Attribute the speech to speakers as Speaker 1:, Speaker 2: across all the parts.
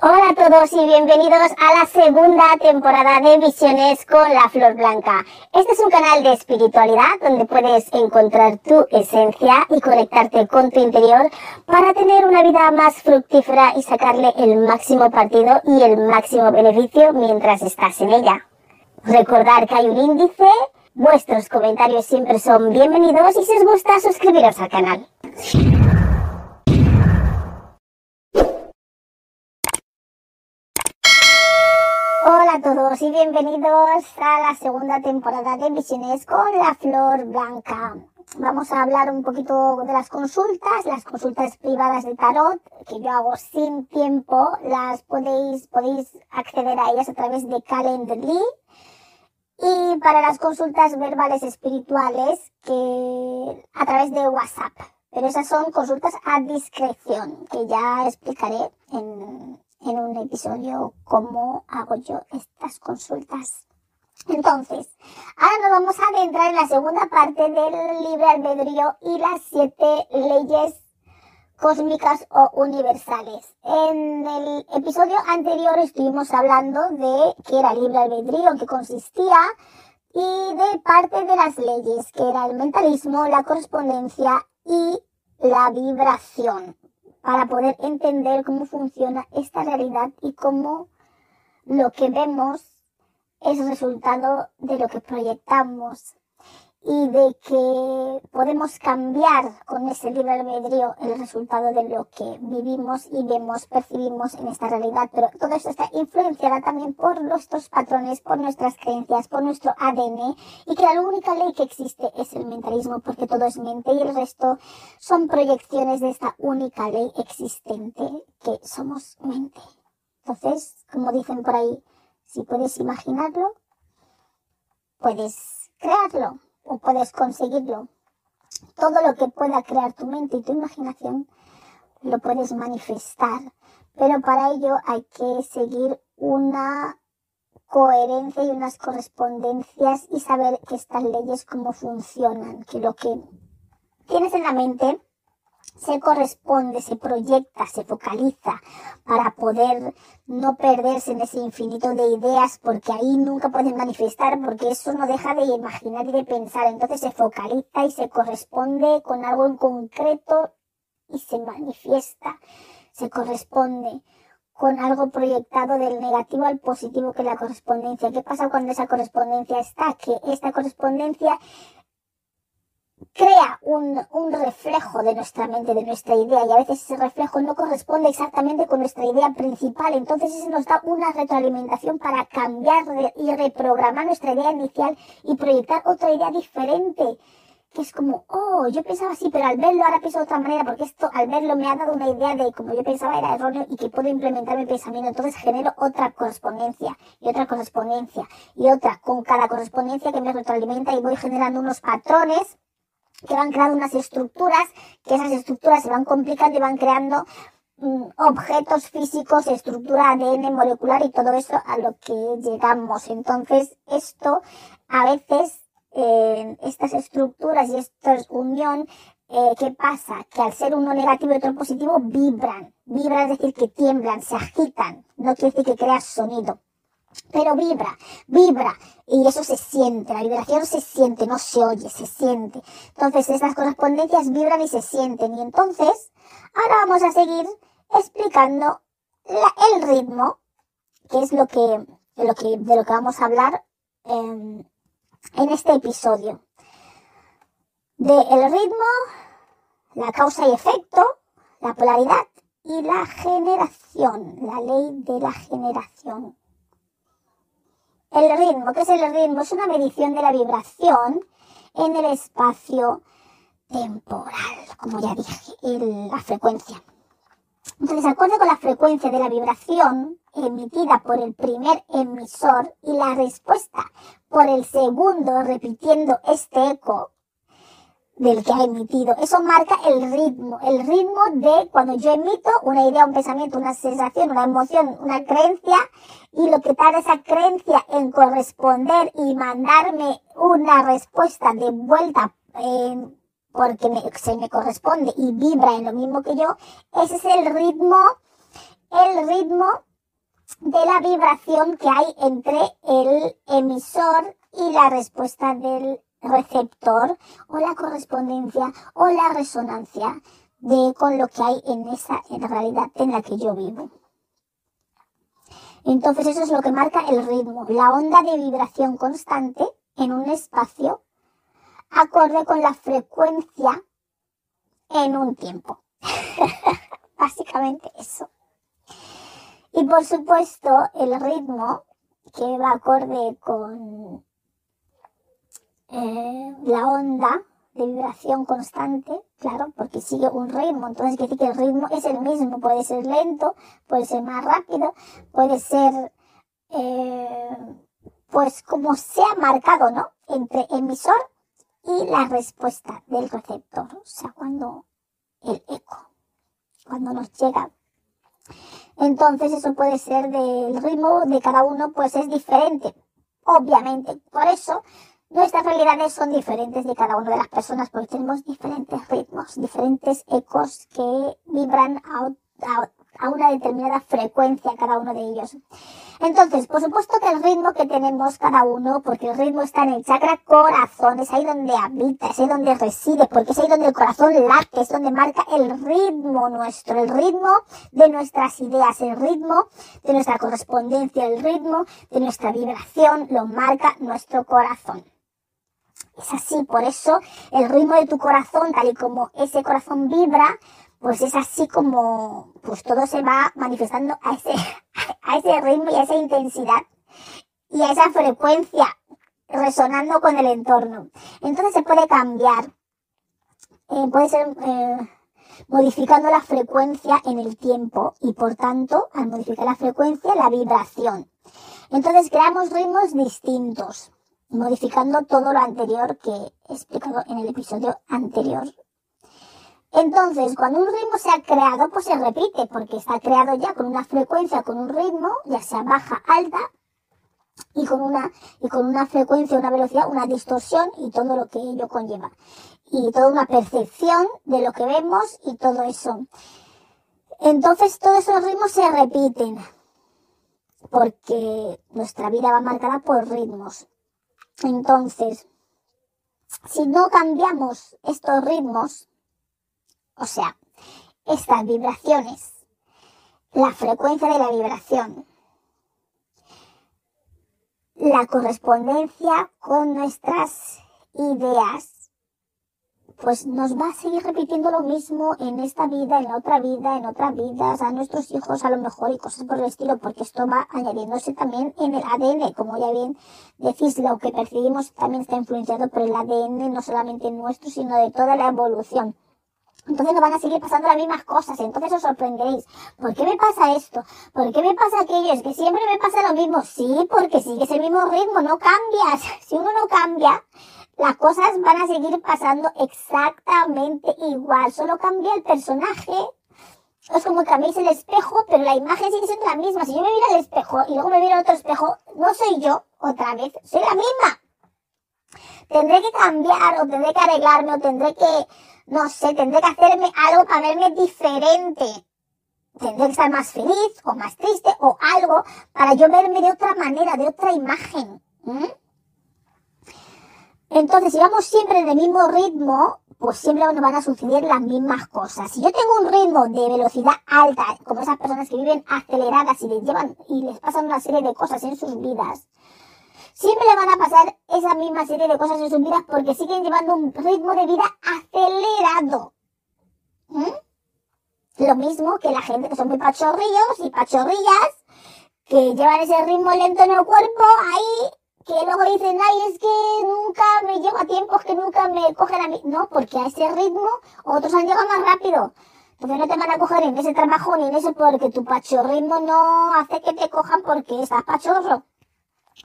Speaker 1: Hola a todos y bienvenidos a la segunda temporada de Visiones con la Flor Blanca. Este es un canal de espiritualidad donde puedes encontrar tu esencia y conectarte con tu interior para tener una vida más fructífera y sacarle el máximo partido y el máximo beneficio mientras estás en ella. Recordar que hay un índice, vuestros comentarios siempre son bienvenidos y si os gusta suscribiros al canal. Hola a todos y bienvenidos a la segunda temporada de Visiones con la Flor Blanca. Vamos a hablar un poquito de las consultas, las consultas privadas de tarot que yo hago sin tiempo, las podéis, podéis acceder a ellas a través de Calendly. Y para las consultas verbales espirituales que a través de WhatsApp. Pero esas son consultas a discreción, que ya explicaré en, en un episodio cómo hago yo estas consultas. Entonces, ahora nos vamos a adentrar en la segunda parte del libre albedrío y las siete leyes cósmicas o universales. En el episodio anterior estuvimos hablando de qué era libre albedrío, qué consistía y de parte de las leyes, que era el mentalismo, la correspondencia y la vibración para poder entender cómo funciona esta realidad y cómo lo que vemos es resultado de lo que proyectamos y de que podemos cambiar con ese libre albedrío el resultado de lo que vivimos y vemos, percibimos en esta realidad. Pero todo esto está influenciado también por nuestros patrones, por nuestras creencias, por nuestro ADN y que la única ley que existe es el mentalismo porque todo es mente y el resto son proyecciones de esta única ley existente que somos mente. Entonces, como dicen por ahí, si puedes imaginarlo, puedes crearlo o puedes conseguirlo. Todo lo que pueda crear tu mente y tu imaginación lo puedes manifestar, pero para ello hay que seguir una coherencia y unas correspondencias y saber que estas leyes cómo funcionan, que lo que tienes en la mente se corresponde, se proyecta, se focaliza para poder no perderse en ese infinito de ideas porque ahí nunca pueden manifestar porque eso no deja de imaginar y de pensar. Entonces se focaliza y se corresponde con algo en concreto y se manifiesta, se corresponde con algo proyectado del negativo al positivo que es la correspondencia. ¿Qué pasa cuando esa correspondencia está? Que esta correspondencia crea un, un, reflejo de nuestra mente, de nuestra idea, y a veces ese reflejo no corresponde exactamente con nuestra idea principal. Entonces eso nos da una retroalimentación para cambiar y reprogramar nuestra idea inicial y proyectar otra idea diferente. Que es como, oh, yo pensaba así, pero al verlo ahora pienso de otra manera, porque esto al verlo me ha dado una idea de como yo pensaba era erróneo y que puedo implementar mi pensamiento. Entonces genero otra correspondencia y otra correspondencia y otra con cada correspondencia que me retroalimenta y voy generando unos patrones que van creando unas estructuras, que esas estructuras se van complicando y van creando mm, objetos físicos, estructura ADN molecular y todo eso a lo que llegamos. Entonces, esto a veces, eh, estas estructuras y esta unión, eh, ¿qué pasa? Que al ser uno negativo y otro positivo, vibran. Vibran es decir, que tiemblan, se agitan. No quiere decir que creas sonido pero vibra, vibra, y eso se siente, la vibración se siente, no se oye, se siente. Entonces, estas correspondencias vibran y se sienten, y entonces, ahora vamos a seguir explicando el ritmo, que es lo que, de lo que vamos a hablar en, en este episodio. De el ritmo, la causa y efecto, la polaridad y la generación, la ley de la generación. El ritmo, ¿qué es el ritmo? Es una medición de la vibración en el espacio temporal, como ya dije, la frecuencia. Entonces, acorde con la frecuencia de la vibración emitida por el primer emisor y la respuesta por el segundo repitiendo este eco del que ha emitido. Eso marca el ritmo, el ritmo de cuando yo emito una idea, un pensamiento, una sensación, una emoción, una creencia y lo que tarda esa creencia en corresponder y mandarme una respuesta de vuelta eh, porque se me corresponde y vibra en lo mismo que yo, ese es el ritmo, el ritmo de la vibración que hay entre el emisor y la respuesta del receptor o la correspondencia o la resonancia de con lo que hay en esa realidad en la que yo vivo. Entonces eso es lo que marca el ritmo, la onda de vibración constante en un espacio acorde con la frecuencia en un tiempo. Básicamente eso. Y por supuesto el ritmo que va acorde con eh, la onda de vibración constante, claro, porque sigue un ritmo, entonces quiere decir que el ritmo es el mismo, puede ser lento, puede ser más rápido, puede ser, eh, pues como sea marcado, ¿no? Entre emisor y la respuesta del receptor, o sea, cuando el eco, cuando nos llega. Entonces eso puede ser del ritmo de cada uno, pues es diferente, obviamente. Por eso Nuestras realidades son diferentes de cada una de las personas porque tenemos diferentes ritmos, diferentes ecos que vibran a, una determinada frecuencia cada uno de ellos. Entonces, por supuesto que el ritmo que tenemos cada uno, porque el ritmo está en el chakra corazón, es ahí donde habita, es ahí donde reside, porque es ahí donde el corazón late, es donde marca el ritmo nuestro, el ritmo de nuestras ideas, el ritmo de nuestra correspondencia, el ritmo de nuestra vibración, lo marca nuestro corazón. Es así, por eso el ritmo de tu corazón, tal y como ese corazón vibra, pues es así como pues todo se va manifestando a ese, a ese ritmo y a esa intensidad y a esa frecuencia resonando con el entorno. Entonces se puede cambiar, eh, puede ser eh, modificando la frecuencia en el tiempo y por tanto al modificar la frecuencia la vibración. Entonces creamos ritmos distintos modificando todo lo anterior que he explicado en el episodio anterior. Entonces, cuando un ritmo se ha creado, pues se repite, porque está creado ya con una frecuencia, con un ritmo, ya sea baja, alta, y con una, y con una frecuencia, una velocidad, una distorsión y todo lo que ello conlleva. Y toda una percepción de lo que vemos y todo eso. Entonces, todos esos ritmos se repiten, porque nuestra vida va marcada por ritmos. Entonces, si no cambiamos estos ritmos, o sea, estas vibraciones, la frecuencia de la vibración, la correspondencia con nuestras ideas, pues nos va a seguir repitiendo lo mismo en esta vida, en otra vida, en otras vidas, a nuestros hijos a lo mejor y cosas por el estilo, porque esto va añadiéndose también en el ADN, como ya bien decís, lo que percibimos también está influenciado por el ADN, no solamente nuestro, sino de toda la evolución. Entonces nos van a seguir pasando las mismas cosas, entonces os sorprenderéis. ¿Por qué me pasa esto? ¿Por qué me pasa aquello? Es que siempre me pasa lo mismo. Sí, porque sigues el mismo ritmo, no cambias. Si uno no cambia, las cosas van a seguir pasando exactamente igual, solo cambia el personaje. Es como cambiáis el espejo, pero la imagen sigue siendo la misma. Si yo me miro al espejo y luego me miro al otro espejo, no soy yo otra vez, soy la misma. Tendré que cambiar o tendré que arreglarme o tendré que, no sé, tendré que hacerme algo para verme diferente. Tendré que estar más feliz o más triste o algo para yo verme de otra manera, de otra imagen. Entonces, si vamos siempre en el mismo ritmo, pues siempre nos van a suceder las mismas cosas. Si yo tengo un ritmo de velocidad alta, como esas personas que viven aceleradas y les llevan y les pasan una serie de cosas en sus vidas, siempre le van a pasar esa misma serie de cosas en sus vidas porque siguen llevando un ritmo de vida acelerado. ¿Mm? Lo mismo que la gente que son muy pachorrillos y pachorrillas, que llevan ese ritmo lento en el cuerpo ahí que luego dicen, ay, es que nunca me llevo a tiempos que nunca me cogen a mí. No, porque a ese ritmo otros han llegado más rápido. Entonces no te van a coger en ese trabajo ni en ese porque tu pachorrismo no hace que te cojan porque estás pachorro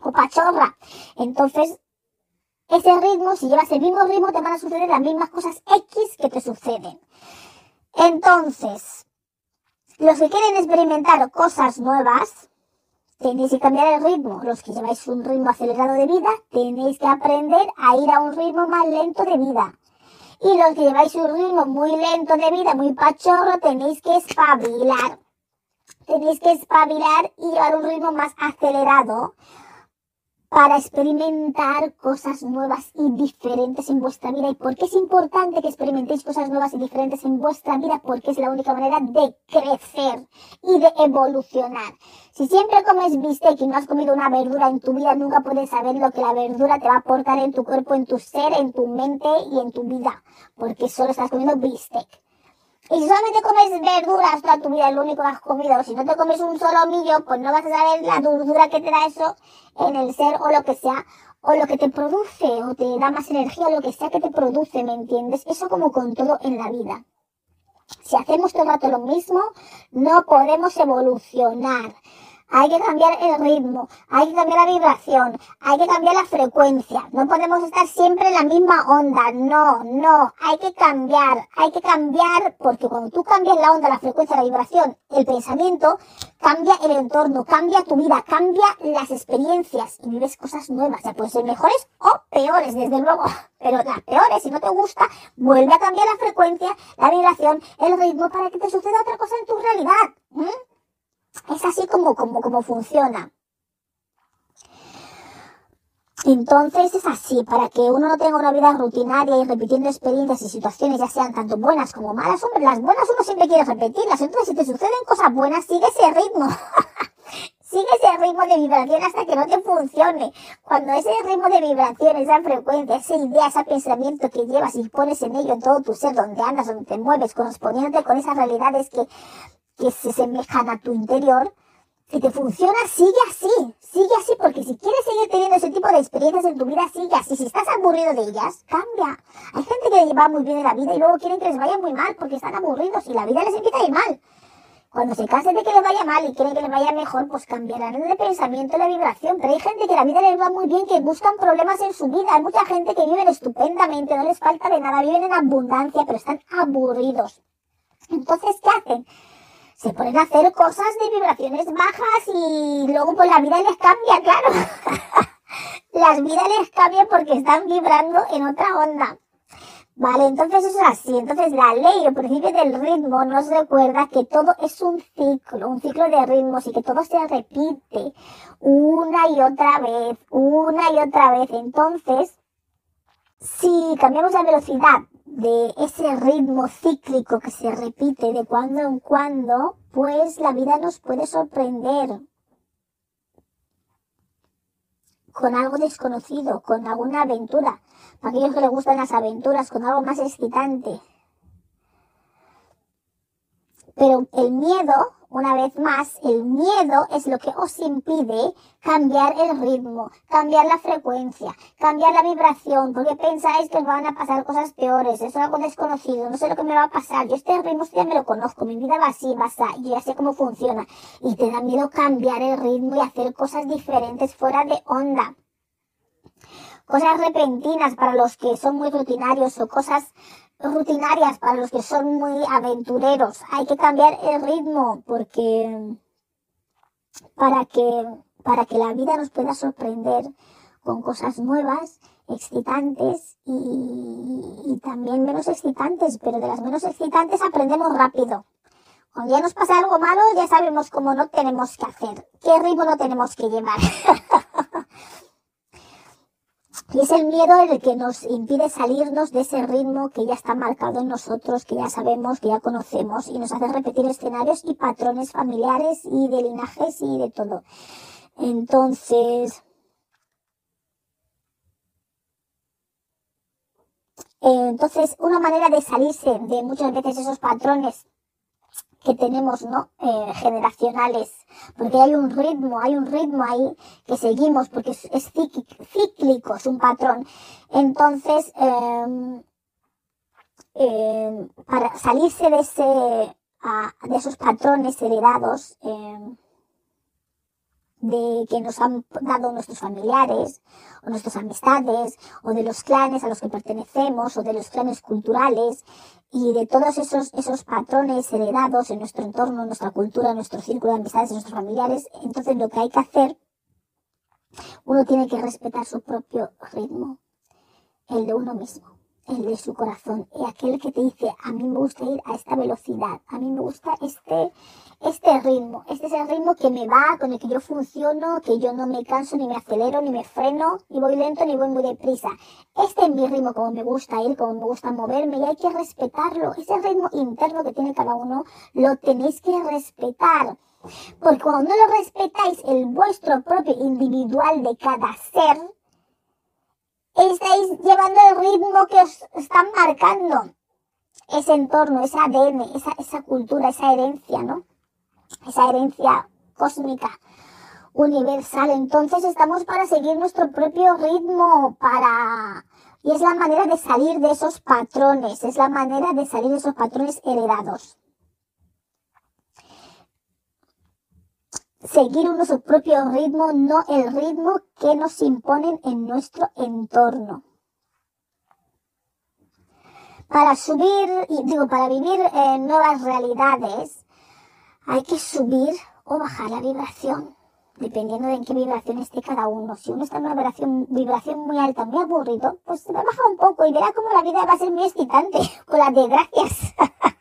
Speaker 1: o pachorra. Entonces, ese ritmo, si llevas el mismo ritmo, te van a suceder las mismas cosas X que te suceden. Entonces, los que quieren experimentar cosas nuevas, tenéis que cambiar el ritmo. Los que lleváis un ritmo acelerado de vida, tenéis que aprender a ir a un ritmo más lento de vida. Y los que lleváis un ritmo muy lento de vida, muy pachorro, tenéis que espabilar. tenéis que espabilar y llevar un ritmo más acelerado para experimentar cosas nuevas y diferentes en vuestra vida. ¿Y por qué es importante que experimentéis cosas nuevas y diferentes en vuestra vida? Porque es la única manera de crecer y de evolucionar. Si siempre comes bistec y no has comido una verdura en tu vida, nunca puedes saber lo que la verdura te va a aportar en tu cuerpo, en tu ser, en tu mente y en tu vida. Porque solo estás comiendo bistec. Y si solamente comes verduras toda tu vida, es lo único que has comido, si no te comes un solo millo, pues no vas a saber la dulzura que te da eso en el ser o lo que sea, o lo que te produce, o te da más energía, o lo que sea que te produce, ¿me entiendes? Eso como con todo en la vida. Si hacemos todo el rato lo mismo, no podemos evolucionar hay que cambiar el ritmo, hay que cambiar la vibración, hay que cambiar la frecuencia. No podemos estar siempre en la misma onda, no, no, hay que cambiar, hay que cambiar porque cuando tú cambias la onda, la frecuencia, la vibración, el pensamiento, cambia el entorno, cambia tu vida, cambia las experiencias y vives cosas nuevas. Ya pueden ser mejores o peores, desde luego, pero las peores, si no te gusta, vuelve a cambiar la frecuencia, la vibración, el ritmo para que te suceda otra cosa en tu realidad. Es así como, como, como funciona. Entonces es así, para que uno no tenga una vida rutinaria y repitiendo experiencias y situaciones, ya sean tanto buenas como malas, hombre, las buenas uno siempre quiere repetirlas, entonces si te suceden cosas buenas, sigue ese ritmo. sigue ese ritmo de vibración hasta que no te funcione. Cuando ese ritmo de vibración, esa frecuencia, esa idea, ese pensamiento que llevas y pones en ello en todo tu ser, donde andas, donde te mueves, correspondiéndote con esas realidades que que se semejan a tu interior, si te funciona, sigue así, sigue así, porque si quieres seguir teniendo ese tipo de experiencias en tu vida, sigue así. Si estás aburrido de ellas, cambia. Hay gente que va muy bien en la vida y luego quieren que les vaya muy mal porque están aburridos y la vida les empieza a ir mal. Cuando se cansen de que les vaya mal y quieren que les vaya mejor, pues cambiarán de pensamiento, la vibración. Pero hay gente que la vida les va muy bien, que buscan problemas en su vida. Hay mucha gente que vive estupendamente, no les falta de nada, viven en abundancia, pero están aburridos. Entonces, ¿qué hacen? se ponen a hacer cosas de vibraciones bajas y luego pues la vida les cambia, claro. Las vidas les cambian porque están vibrando en otra onda. Vale, entonces eso es así. Entonces la ley, el principio del ritmo nos recuerda que todo es un ciclo, un ciclo de ritmos y que todo se repite una y otra vez, una y otra vez. Entonces, si cambiamos la velocidad de ese ritmo cíclico que se repite de cuando en cuando, pues la vida nos puede sorprender con algo desconocido, con alguna aventura. Aquellos que les gustan las aventuras, con algo más excitante. Pero el miedo una vez más, el miedo es lo que os impide cambiar el ritmo, cambiar la frecuencia, cambiar la vibración, porque pensáis que os van a pasar cosas peores, es algo desconocido, no sé lo que me va a pasar, yo este ritmo ya me lo conozco, mi vida va así, va así, yo ya sé cómo funciona, y te da miedo cambiar el ritmo y hacer cosas diferentes fuera de onda cosas repentinas para los que son muy rutinarios o cosas rutinarias para los que son muy aventureros. Hay que cambiar el ritmo porque para que para que la vida nos pueda sorprender con cosas nuevas, excitantes y, y también menos excitantes, pero de las menos excitantes aprendemos rápido. Cuando ya nos pasa algo malo, ya sabemos cómo no tenemos que hacer, qué ritmo no tenemos que llevar. Y es el miedo el que nos impide salirnos de ese ritmo que ya está marcado en nosotros, que ya sabemos, que ya conocemos y nos hace repetir escenarios y patrones familiares y de linajes y de todo. Entonces, entonces una manera de salirse de muchas veces esos patrones que tenemos, ¿no? Eh, generacionales, porque hay un ritmo, hay un ritmo ahí que seguimos, porque es, cíclico, es un patrón. Entonces, em, em, para salirse de ese, de esos patrones heredados, em, de que nos han dado nuestros familiares o nuestras amistades o de los clanes a los que pertenecemos o de los clanes culturales y de todos esos, esos patrones heredados en nuestro entorno, en nuestra cultura, en nuestro círculo de amistades, en nuestros familiares. Entonces lo que hay que hacer, uno tiene que respetar su propio ritmo, el de uno mismo. El de su corazón, y aquel que te dice, a mí me gusta ir a esta velocidad, a mí me gusta este, este ritmo, este es el ritmo que me va, con el que yo funciono, que yo no me canso, ni me acelero, ni me freno, ni voy lento, ni voy muy deprisa. Este es mi ritmo, como me gusta ir, como me gusta moverme, y hay que respetarlo. Ese ritmo interno que tiene cada uno, lo tenéis que respetar. Porque cuando no lo respetáis, el vuestro propio individual de cada ser, estáis llevando el ritmo que os están marcando ese entorno, ese ADN, esa, esa cultura, esa herencia, ¿no? Esa herencia cósmica, universal. Entonces estamos para seguir nuestro propio ritmo, para... Y es la manera de salir de esos patrones, es la manera de salir de esos patrones heredados. Seguir nuestro propio ritmo, no el ritmo que nos imponen en nuestro entorno. Para subir, digo, para vivir nuevas realidades, hay que subir o bajar la vibración, dependiendo de en qué vibración esté cada uno. Si uno está en una vibración, vibración muy alta, muy aburrido, pues se va a bajar un poco y verá cómo la vida va a ser muy excitante, con las desgracias.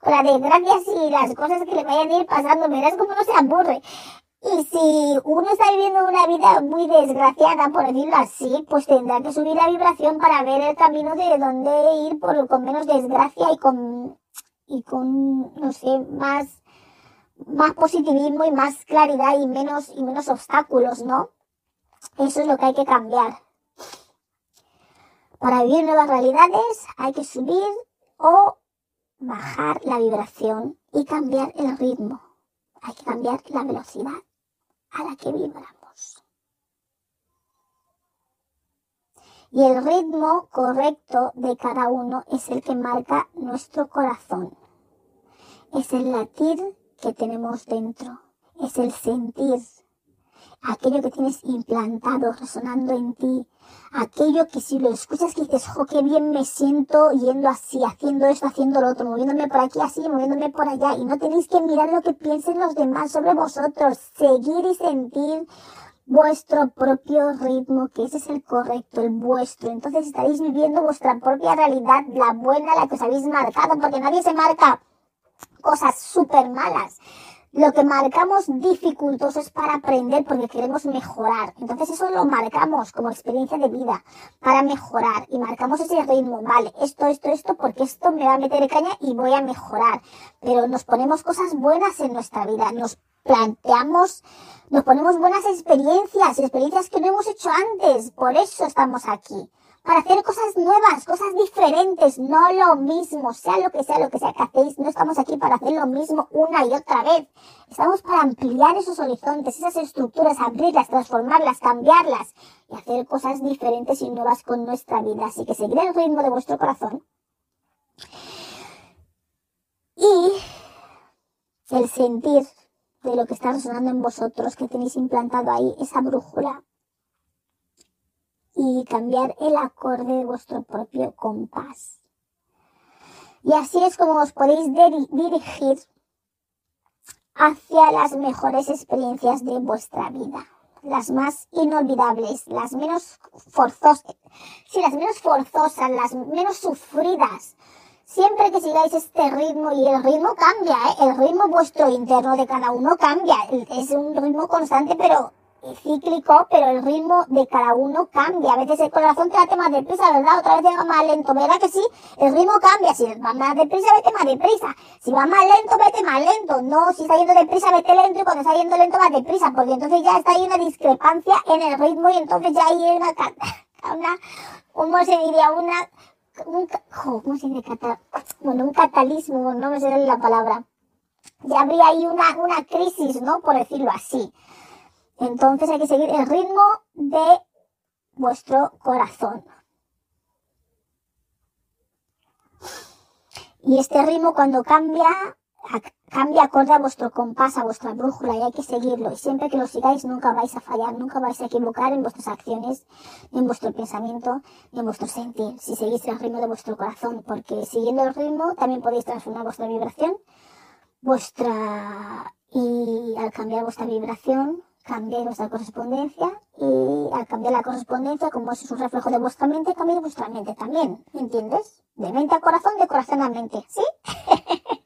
Speaker 1: con las desgracias y las cosas que le vayan a ir pasando, verás cómo no se aburre. Y si uno está viviendo una vida muy desgraciada, por decirlo así, pues tendrá que subir la vibración para ver el camino de dónde ir por, con menos desgracia y con, y con, no sé, más, más positivismo y más claridad y menos, y menos obstáculos, ¿no? Eso es lo que hay que cambiar. Para vivir nuevas realidades hay que subir o bajar la vibración y cambiar el ritmo. Hay que cambiar la velocidad a la que vibramos. Y el ritmo correcto de cada uno es el que marca nuestro corazón. Es el latir que tenemos dentro. Es el sentir aquello que tienes implantado, resonando en ti, aquello que si lo escuchas que dices, jo, qué bien me siento yendo así, haciendo esto, haciendo lo otro, moviéndome por aquí así, moviéndome por allá, y no tenéis que mirar lo que piensen los demás sobre vosotros, seguir y sentir vuestro propio ritmo, que ese es el correcto, el vuestro. Entonces estaréis viviendo vuestra propia realidad, la buena, la que os habéis marcado, porque nadie se marca cosas súper malas lo que marcamos dificultoso es para aprender porque queremos mejorar. Entonces eso lo marcamos como experiencia de vida para mejorar y marcamos ese ritmo. Vale, esto, esto, esto, porque esto me va a meter caña y voy a mejorar. Pero nos ponemos cosas buenas en nuestra vida. Nos planteamos, nos ponemos buenas experiencias, experiencias que no hemos hecho antes. Por eso estamos aquí para hacer cosas nuevas, cosas diferentes, no lo mismo, sea lo que sea lo que sea que hacéis, no estamos aquí para hacer lo mismo una y otra vez. Estamos para ampliar esos horizontes, esas estructuras, abrirlas, transformarlas, cambiarlas y hacer cosas diferentes y nuevas con nuestra vida. Así que seguir el ritmo de vuestro corazón. Y el sentir de lo que está resonando en vosotros, que tenéis implantado ahí, esa brújula, y cambiar el acorde de vuestro propio compás. Y así es como os podéis dirigir hacia las mejores experiencias de vuestra vida. Las más inolvidables, las menos forzosas, sí, las menos forzosas, las menos sufridas. Siempre que sigáis este ritmo, y el ritmo cambia, ¿eh? el ritmo vuestro interno de cada uno cambia. Es un ritmo constante, pero cíclico, pero el ritmo de cada uno cambia. A veces el corazón te late más deprisa, ¿verdad? Otra vez te va más lento, ¿verdad que sí? El ritmo cambia. Si va más deprisa, vete más deprisa. Si va más lento, vete más lento. No, si está yendo deprisa, vete lento y cuando está yendo lento, más deprisa, porque entonces ya está ahí una discrepancia en el ritmo y entonces ya hay una, una ¿cómo se diría? Una, un, ¿cómo se dice? bueno, un catalismo, no me sé la palabra. Ya habría ahí una, una crisis, ¿no? Por decirlo así. Entonces hay que seguir el ritmo de vuestro corazón. Y este ritmo cuando cambia, cambia acorde a vuestro compás, a vuestra brújula y hay que seguirlo. Y siempre que lo sigáis nunca vais a fallar, nunca vais a equivocar en vuestras acciones, en vuestro pensamiento, en vuestro sentir. Si seguís el ritmo de vuestro corazón, porque siguiendo el ritmo también podéis transformar vuestra vibración, vuestra, y al cambiar vuestra vibración, cambiéis vuestra correspondencia y al cambiar la correspondencia, como eso es un reflejo de vuestra mente, cambiéis vuestra mente también, ¿entiendes? De mente a corazón, de corazón a mente, ¿sí?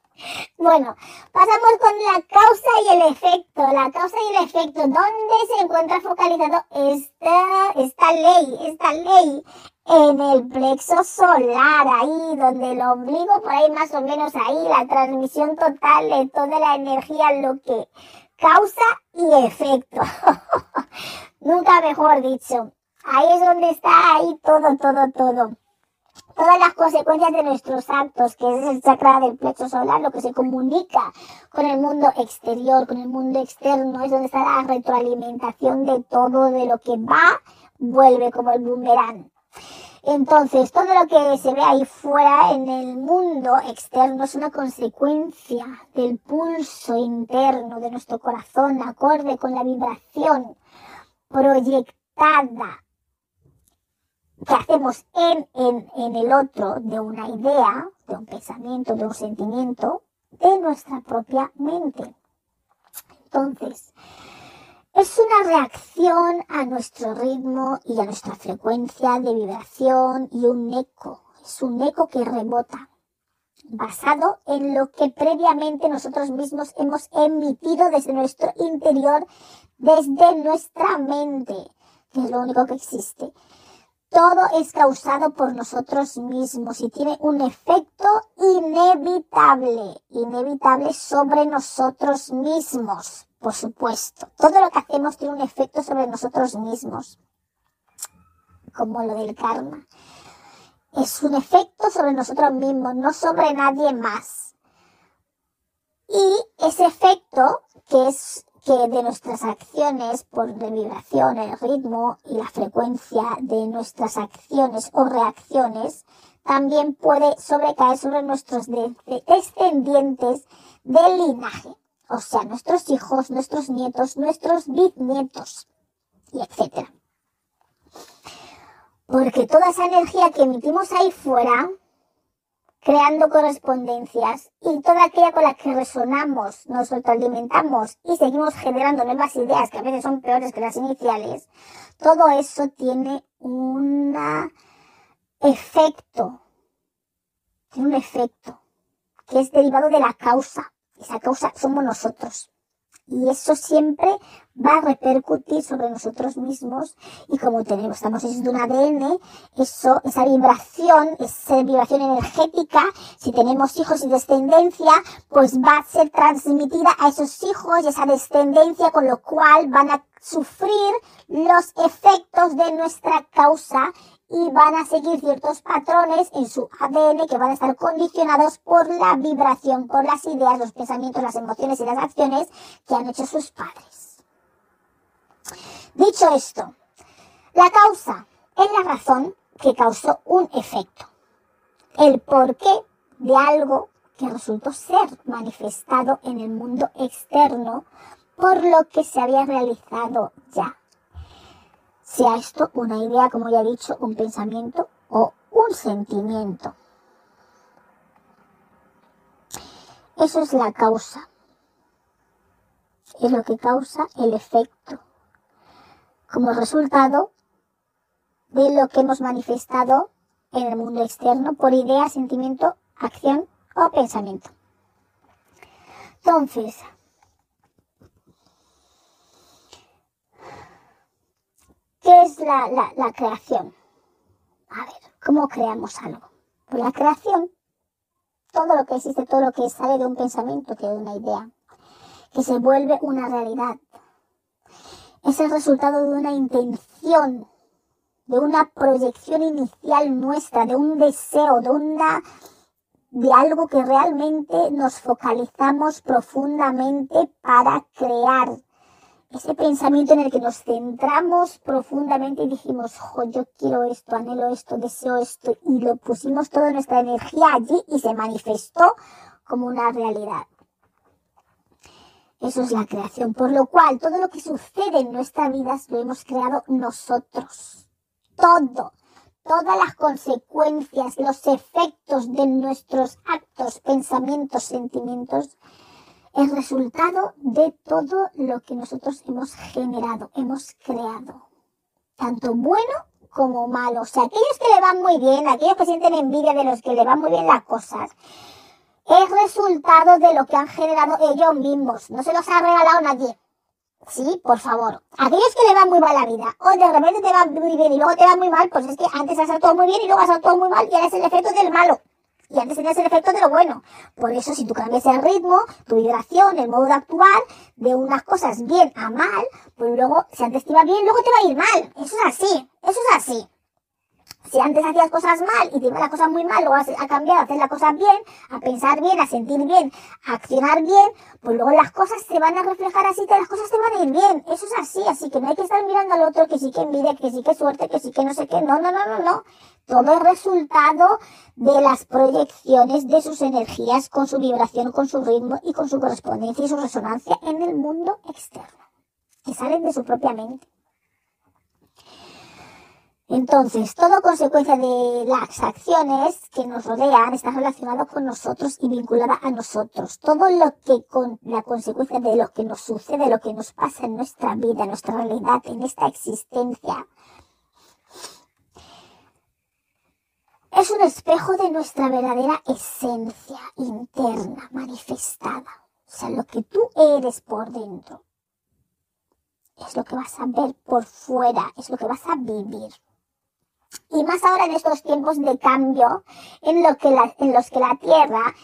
Speaker 1: bueno, pasamos con la causa y el efecto. La causa y el efecto, ¿dónde se encuentra focalizado esta, esta ley? Esta ley en el plexo solar, ahí donde el ombligo, por ahí más o menos ahí, la transmisión total de toda la energía, lo que causa y efecto. Nunca mejor dicho. Ahí es donde está ahí todo, todo, todo. Todas las consecuencias de nuestros actos, que es el chakra del plexo solar, lo que se comunica con el mundo exterior, con el mundo externo, es donde está la retroalimentación de todo, de lo que va, vuelve como el boomerang. Entonces, todo lo que se ve ahí fuera en el mundo externo es una consecuencia del pulso interno de nuestro corazón, acorde con la vibración proyectada que hacemos en, en, el otro de una idea, de un pensamiento, de un sentimiento, de nuestra propia mente. Entonces, es una reacción a nuestro ritmo y a nuestra frecuencia de vibración y un eco. Es un eco que rebota, basado en lo que previamente nosotros mismos hemos emitido desde nuestro interior, desde nuestra mente, que es lo único que existe. Todo es causado por nosotros mismos y tiene un efecto inevitable, inevitable sobre nosotros mismos por supuesto. Todo lo que hacemos tiene un efecto sobre nosotros mismos, como lo del karma. Es un efecto sobre nosotros mismos, no sobre nadie más. Y ese efecto, que es que de nuestras acciones, por la vibración, el ritmo y la frecuencia de nuestras acciones o reacciones, también puede sobrecaer sobre nuestros descendientes del linaje o sea, nuestros hijos, nuestros nietos, nuestros bisnietos, y etcétera. Porque toda esa energía que emitimos ahí fuera, creando correspondencias, y toda aquella con la que resonamos, nos alimentamos y seguimos generando nuevas ideas que a veces son peores que las iniciales, todo eso tiene un efecto, tiene un efecto que es derivado de la causa. Esa causa somos nosotros. Y eso siempre va a repercutir sobre nosotros mismos. Y como tenemos, estamos hechos de un ADN, eso, esa vibración, esa vibración energética, si tenemos hijos y descendencia, pues va a ser transmitida a esos hijos y esa descendencia, con lo cual van a sufrir los efectos de nuestra causa y van a seguir ciertos patrones en su ADN que van a estar condicionados por la vibración, por las ideas, los pensamientos, las emociones y las acciones que han hecho sus padres. Dicho esto, la causa es la razón que causó un efecto. El porqué de algo que resultó ser manifestado en el mundo externo por lo que se había realizado ya sea esto una idea, como ya he dicho, un pensamiento o un sentimiento. Eso es la causa. Es lo que causa el efecto. Como resultado de lo que hemos manifestado en el mundo externo por idea, sentimiento, acción o pensamiento. Entonces, ¿Qué es la, la, creación? A ver, ¿cómo creamos algo? Pues la creación, todo lo que existe, todo lo que sale de un pensamiento, que de una idea, que se vuelve una realidad, es el resultado de una intención, de una proyección inicial nuestra, de un deseo, de una de algo que realmente nos focalizamos profundamente para crear ese pensamiento en el que nos centramos profundamente y dijimos, jo, yo quiero esto, anhelo esto, deseo esto, y lo pusimos toda nuestra energía allí y se manifestó como una realidad. Eso es la creación, por lo cual todo lo que sucede en nuestra vida lo hemos creado nosotros. Todo, todas las consecuencias, los efectos de nuestros actos, pensamientos, sentimientos, el resultado de todo lo que nosotros hemos generado, hemos creado. Tanto bueno como malo. O sea, aquellos que le van muy bien, aquellos que sienten envidia de los que le van muy bien las cosas, es resultado de lo que han generado ellos mismos. No se los ha regalado nadie. Sí, por favor. Aquellos que le van muy mal la vida, o de repente te va muy bien y luego te va muy mal, pues es que antes has actuado muy bien y luego has actuado muy mal y ahora es el efecto del malo. Y antes tenías el efecto de lo bueno. Por eso, si tú cambias el ritmo, tu vibración, el modo de actuar, de unas cosas bien a mal, pues luego, si antes te iba bien, luego te va a ir mal. Eso es así. Eso es así. Si antes hacías cosas mal y te iban las cosas muy mal, luego a cambiar a hacer las cosas bien, a pensar bien, a sentir bien, a accionar bien, pues luego las cosas se van a reflejar así, que las cosas te van a ir bien. Eso es así, así que no hay que estar mirando al otro que sí que envidia, que sí que suerte, que sí que no sé qué. No, no, no, no, no. Todo es resultado de las proyecciones de sus energías con su vibración, con su ritmo y con su correspondencia y su resonancia en el mundo externo, que salen de su propia mente. Entonces, todo consecuencia de las acciones que nos rodean está relacionado con nosotros y vinculada a nosotros. Todo lo que con la consecuencia de lo que nos sucede, lo que nos pasa en nuestra vida, en nuestra realidad, en esta existencia, es un espejo de nuestra verdadera esencia interna, manifestada. O sea, lo que tú eres por dentro es lo que vas a ver por fuera, es lo que vas a vivir. Y más ahora en estos tiempos de cambio, en, lo que en los que la Tierra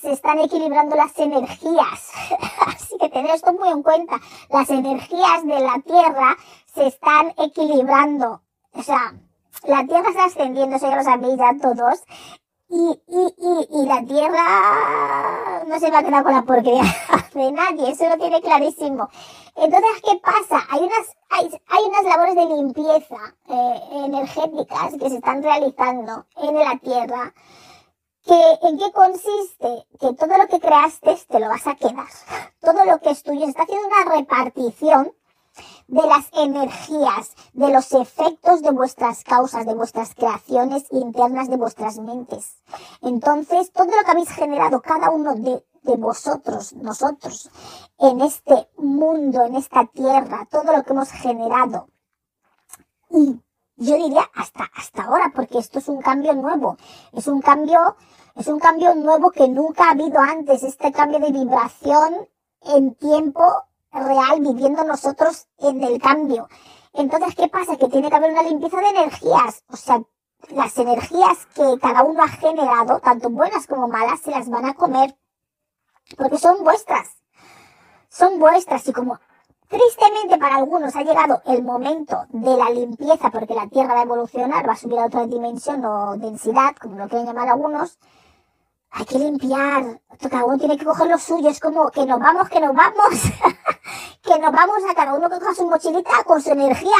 Speaker 1: se están equilibrando las energías. Así que tener esto muy en cuenta. Las energías de la Tierra se están equilibrando. O sea, la Tierra está ascendiendo, eso ya lo sabéis ya todos. Y, y, y, y la Tierra no se va a quedar con la porquería de nadie, eso lo tiene clarísimo. Entonces, ¿qué pasa? Hay unas, hay, hay unas labores de limpieza eh, energéticas que se están realizando en la Tierra. Que, ¿En qué consiste? Que todo lo que creaste te lo vas a quedar. Todo lo que es tuyo se está haciendo una repartición de las energías, de los efectos de vuestras causas, de vuestras creaciones internas, de vuestras mentes. Entonces, todo lo que habéis generado cada uno de, de vosotros, nosotros, en este mundo, en esta tierra, todo lo que hemos generado. Y yo diría hasta, hasta ahora, porque esto es un cambio nuevo. Es un cambio, es un cambio nuevo que nunca ha habido antes. Este cambio de vibración en tiempo real viviendo nosotros en el cambio. Entonces, ¿qué pasa? Que tiene que haber una limpieza de energías. O sea, las energías que cada uno ha generado, tanto buenas como malas, se las van a comer. Porque son vuestras. Son vuestras. Y como tristemente para algunos ha llegado el momento de la limpieza, porque la Tierra va a evolucionar, va a subir a otra dimensión o densidad, como lo quieren llamar algunos, hay que limpiar, cada uno tiene que coger lo suyo, es como que nos vamos, que nos vamos, que nos vamos a cada uno que coja su mochilita con su energía,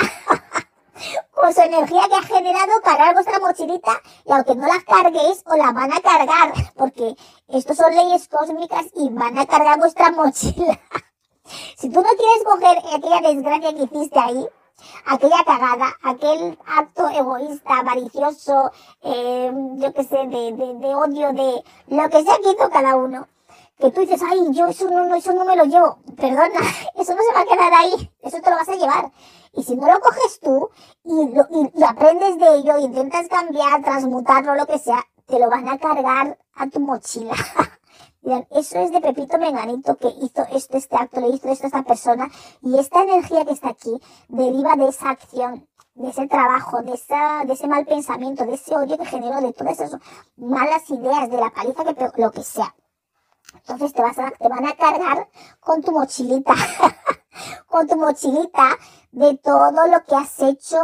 Speaker 1: con su energía que ha generado cargar vuestra mochilita. Y aunque no las carguéis, os la van a cargar, porque estos son leyes cósmicas y van a cargar vuestra mochila. si tú no quieres coger aquella desgracia que hiciste ahí, aquella cagada, aquel acto egoísta, avaricioso, eh, yo qué sé, de, de, de, odio, de lo que sea que hizo cada uno. Que tú dices, ay, yo eso no, eso no me lo llevo. Perdona, eso no se va a quedar ahí. Eso te lo vas a llevar. Y si no lo coges tú y, lo, y, y aprendes de ello, intentas cambiar, transmutarlo, lo que sea, te lo van a cargar a tu mochila. eso es de Pepito Menganito que hizo esto, este acto, le hizo esto a esta persona. Y esta energía que está aquí deriva de esa acción, de ese trabajo, de, esa, de ese mal pensamiento, de ese odio que generó, de todas esas malas ideas, de la paliza que lo que sea. Entonces te, vas a, te van a cargar con tu mochilita, con tu mochilita de todo lo que has hecho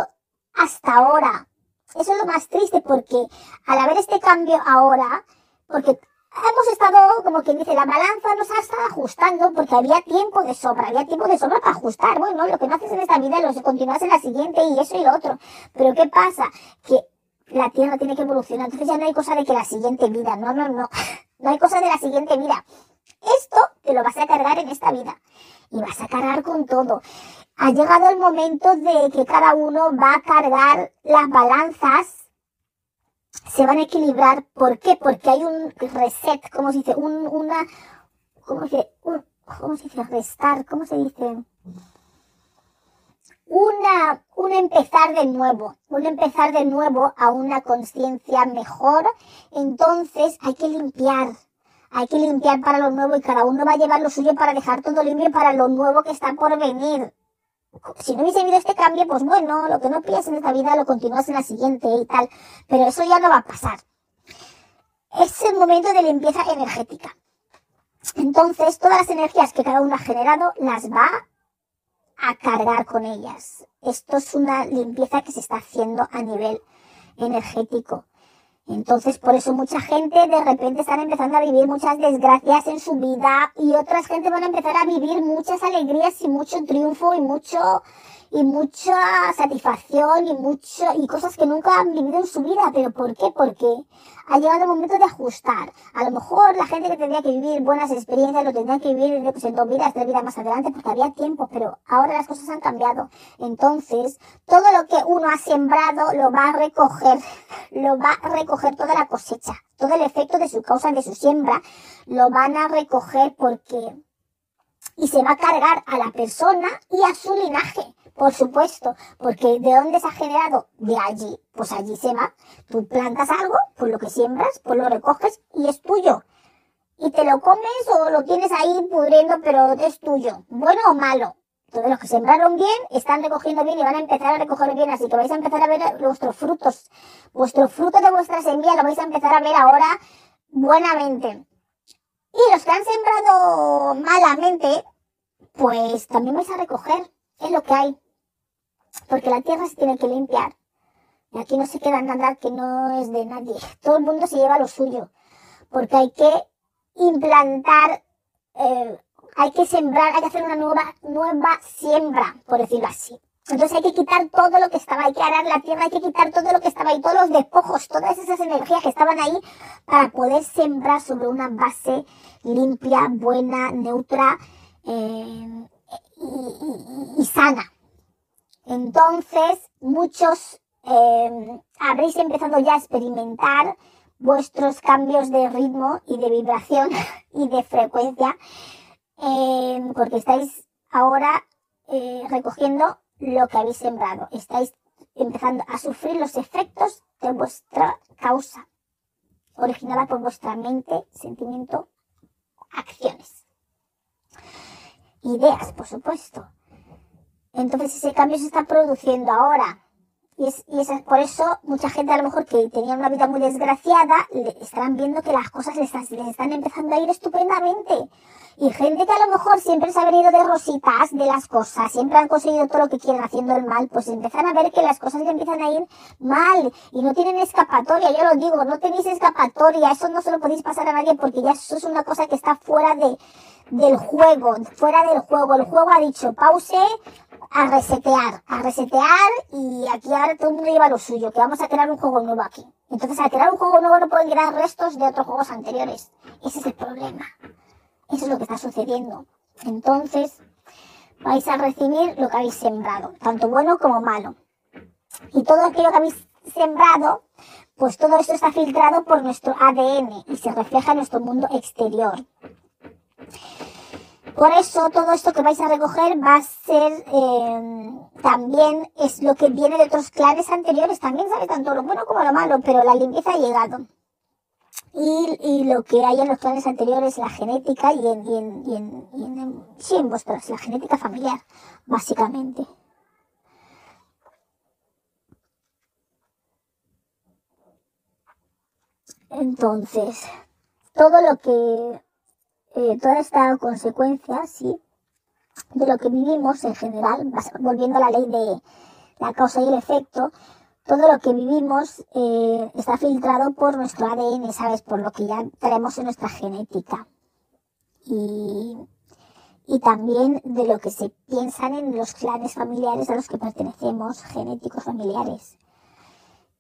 Speaker 1: hasta ahora. Eso es lo más triste porque al haber este cambio ahora, porque hemos estado, como quien dice, la balanza nos ha estado ajustando porque había tiempo de sobra, había tiempo de sobra para ajustar. Bueno, lo que no haces en esta vida lo continúas en la siguiente y eso y lo otro. Pero ¿qué pasa? Que la Tierra tiene que evolucionar. Entonces ya no hay cosa de que la siguiente vida. No, no, no. No hay cosa de la siguiente vida. Esto te lo vas a cargar en esta vida. Y vas a cargar con todo. Ha llegado el momento de que cada uno va a cargar las balanzas se van a equilibrar. ¿Por qué? Porque hay un reset, como se dice, un, una, ¿cómo dice? ¿Cómo se dice? Restar, ¿cómo se dice? Una, un empezar de nuevo, un empezar de nuevo a una conciencia mejor. Entonces hay que limpiar, hay que limpiar para lo nuevo y cada uno va a llevar lo suyo para dejar todo limpio para lo nuevo que está por venir. Si no hubiese habido este cambio, pues bueno, lo que no pillas en esta vida lo continúas en la siguiente y tal. Pero eso ya no va a pasar. Es el momento de limpieza energética. Entonces, todas las energías que cada uno ha generado las va a cargar con ellas. Esto es una limpieza que se está haciendo a nivel energético. Entonces, por eso mucha gente de repente están empezando a vivir muchas desgracias en su vida y otras gente van a empezar a vivir muchas alegrías y mucho triunfo y mucho y mucha satisfacción y mucho y cosas que nunca han vivido en su vida. ¿Pero por qué? Porque ha llegado el momento de ajustar. A lo mejor la gente que tendría que vivir buenas experiencias lo tendría que vivir en dos vidas, tres vidas más adelante porque había tiempo, pero ahora las cosas han cambiado. Entonces, todo lo que uno ha sembrado lo va a recoger, lo va a recoger toda la cosecha. Todo el efecto de su causa, de su siembra, lo van a recoger porque y se va a cargar a la persona y a su linaje. Por supuesto, porque ¿de dónde se ha generado? De allí. Pues allí se va. Tú plantas algo, pues lo que siembras, pues lo recoges y es tuyo. Y te lo comes o lo tienes ahí pudriendo, pero es tuyo. Bueno o malo. Todos los que sembraron bien están recogiendo bien y van a empezar a recoger bien, así que vais a empezar a ver vuestros frutos. Vuestro fruto de vuestra semilla lo vais a empezar a ver ahora buenamente. Y los que han sembrado malamente, pues también vais a recoger. Es lo que hay porque la tierra se tiene que limpiar. Y aquí no se queda nada que no es de nadie. Todo el mundo se lleva lo suyo, porque hay que implantar, eh, hay que sembrar, hay que hacer una nueva, nueva siembra, por decirlo así. Entonces hay que quitar todo lo que estaba, hay que arar la tierra, hay que quitar todo lo que estaba ahí, todos los despojos, todas esas energías que estaban ahí para poder sembrar sobre una base limpia, buena, neutra eh, y sana. Entonces, muchos eh, habréis empezado ya a experimentar vuestros cambios de ritmo y de vibración y de frecuencia, eh, porque estáis ahora eh, recogiendo lo que habéis sembrado. Estáis empezando a sufrir los efectos de vuestra causa, originada por vuestra mente, sentimiento, acciones. Ideas, por supuesto. Entonces ese cambio se está produciendo ahora. Y es, y es por eso mucha gente a lo mejor que tenía una vida muy desgraciada, le estarán viendo que las cosas les, les están empezando a ir estupendamente. Y gente que a lo mejor siempre se ha venido de rositas de las cosas, siempre han conseguido todo lo que quieren haciendo el mal, pues empiezan a ver que las cosas le empiezan a ir mal y no tienen escapatoria. Yo lo digo, no tenéis escapatoria, eso no se lo podéis pasar a nadie porque ya eso es una cosa que está fuera de, del juego, fuera del juego. El juego ha dicho pause, a resetear, a resetear y aquí ahora todo el mundo lleva lo suyo, que vamos a crear un juego nuevo aquí. Entonces al crear un juego nuevo no pueden quedar restos de otros juegos anteriores. Ese es el problema. Eso es lo que está sucediendo. Entonces vais a recibir lo que habéis sembrado, tanto bueno como malo. Y todo aquello que habéis sembrado, pues todo esto está filtrado por nuestro ADN y se refleja en nuestro mundo exterior. Por eso todo esto que vais a recoger va a ser eh, también es lo que viene de otros clanes anteriores, también sabe tanto lo bueno como lo malo, pero la limpieza ha llegado. Y, y lo que hay en los clanes anteriores, la genética y en, y en, y en, y en sí, en vuestros, la genética familiar, básicamente. Entonces, todo lo que eh, toda esta consecuencia, sí, de lo que vivimos en general, volviendo a la ley de la causa y el efecto, todo lo que vivimos eh, está filtrado por nuestro ADN, ¿sabes? Por lo que ya traemos en nuestra genética. Y, y también de lo que se piensan en los clanes familiares a los que pertenecemos, genéticos familiares.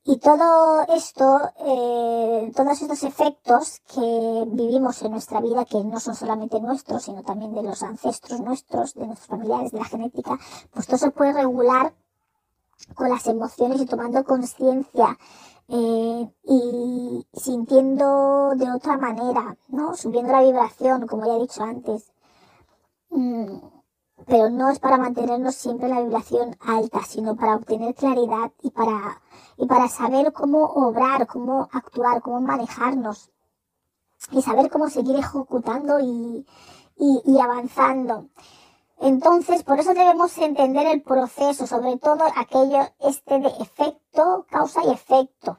Speaker 1: Y todo esto, eh, todos estos efectos que vivimos en nuestra vida, que no son solamente nuestros, sino también de los ancestros nuestros, de nuestros familiares, de la genética, pues todo se puede regular con las emociones y tomando conciencia eh, y sintiendo de otra manera, ¿no? Subiendo la vibración, como ya he dicho antes. Mm, pero no es para mantenernos siempre la vibración alta, sino para obtener claridad y para, y para saber cómo obrar, cómo actuar, cómo manejarnos y saber cómo seguir ejecutando y, y, y avanzando. Entonces, por eso debemos entender el proceso, sobre todo aquello este de efecto, causa y efecto.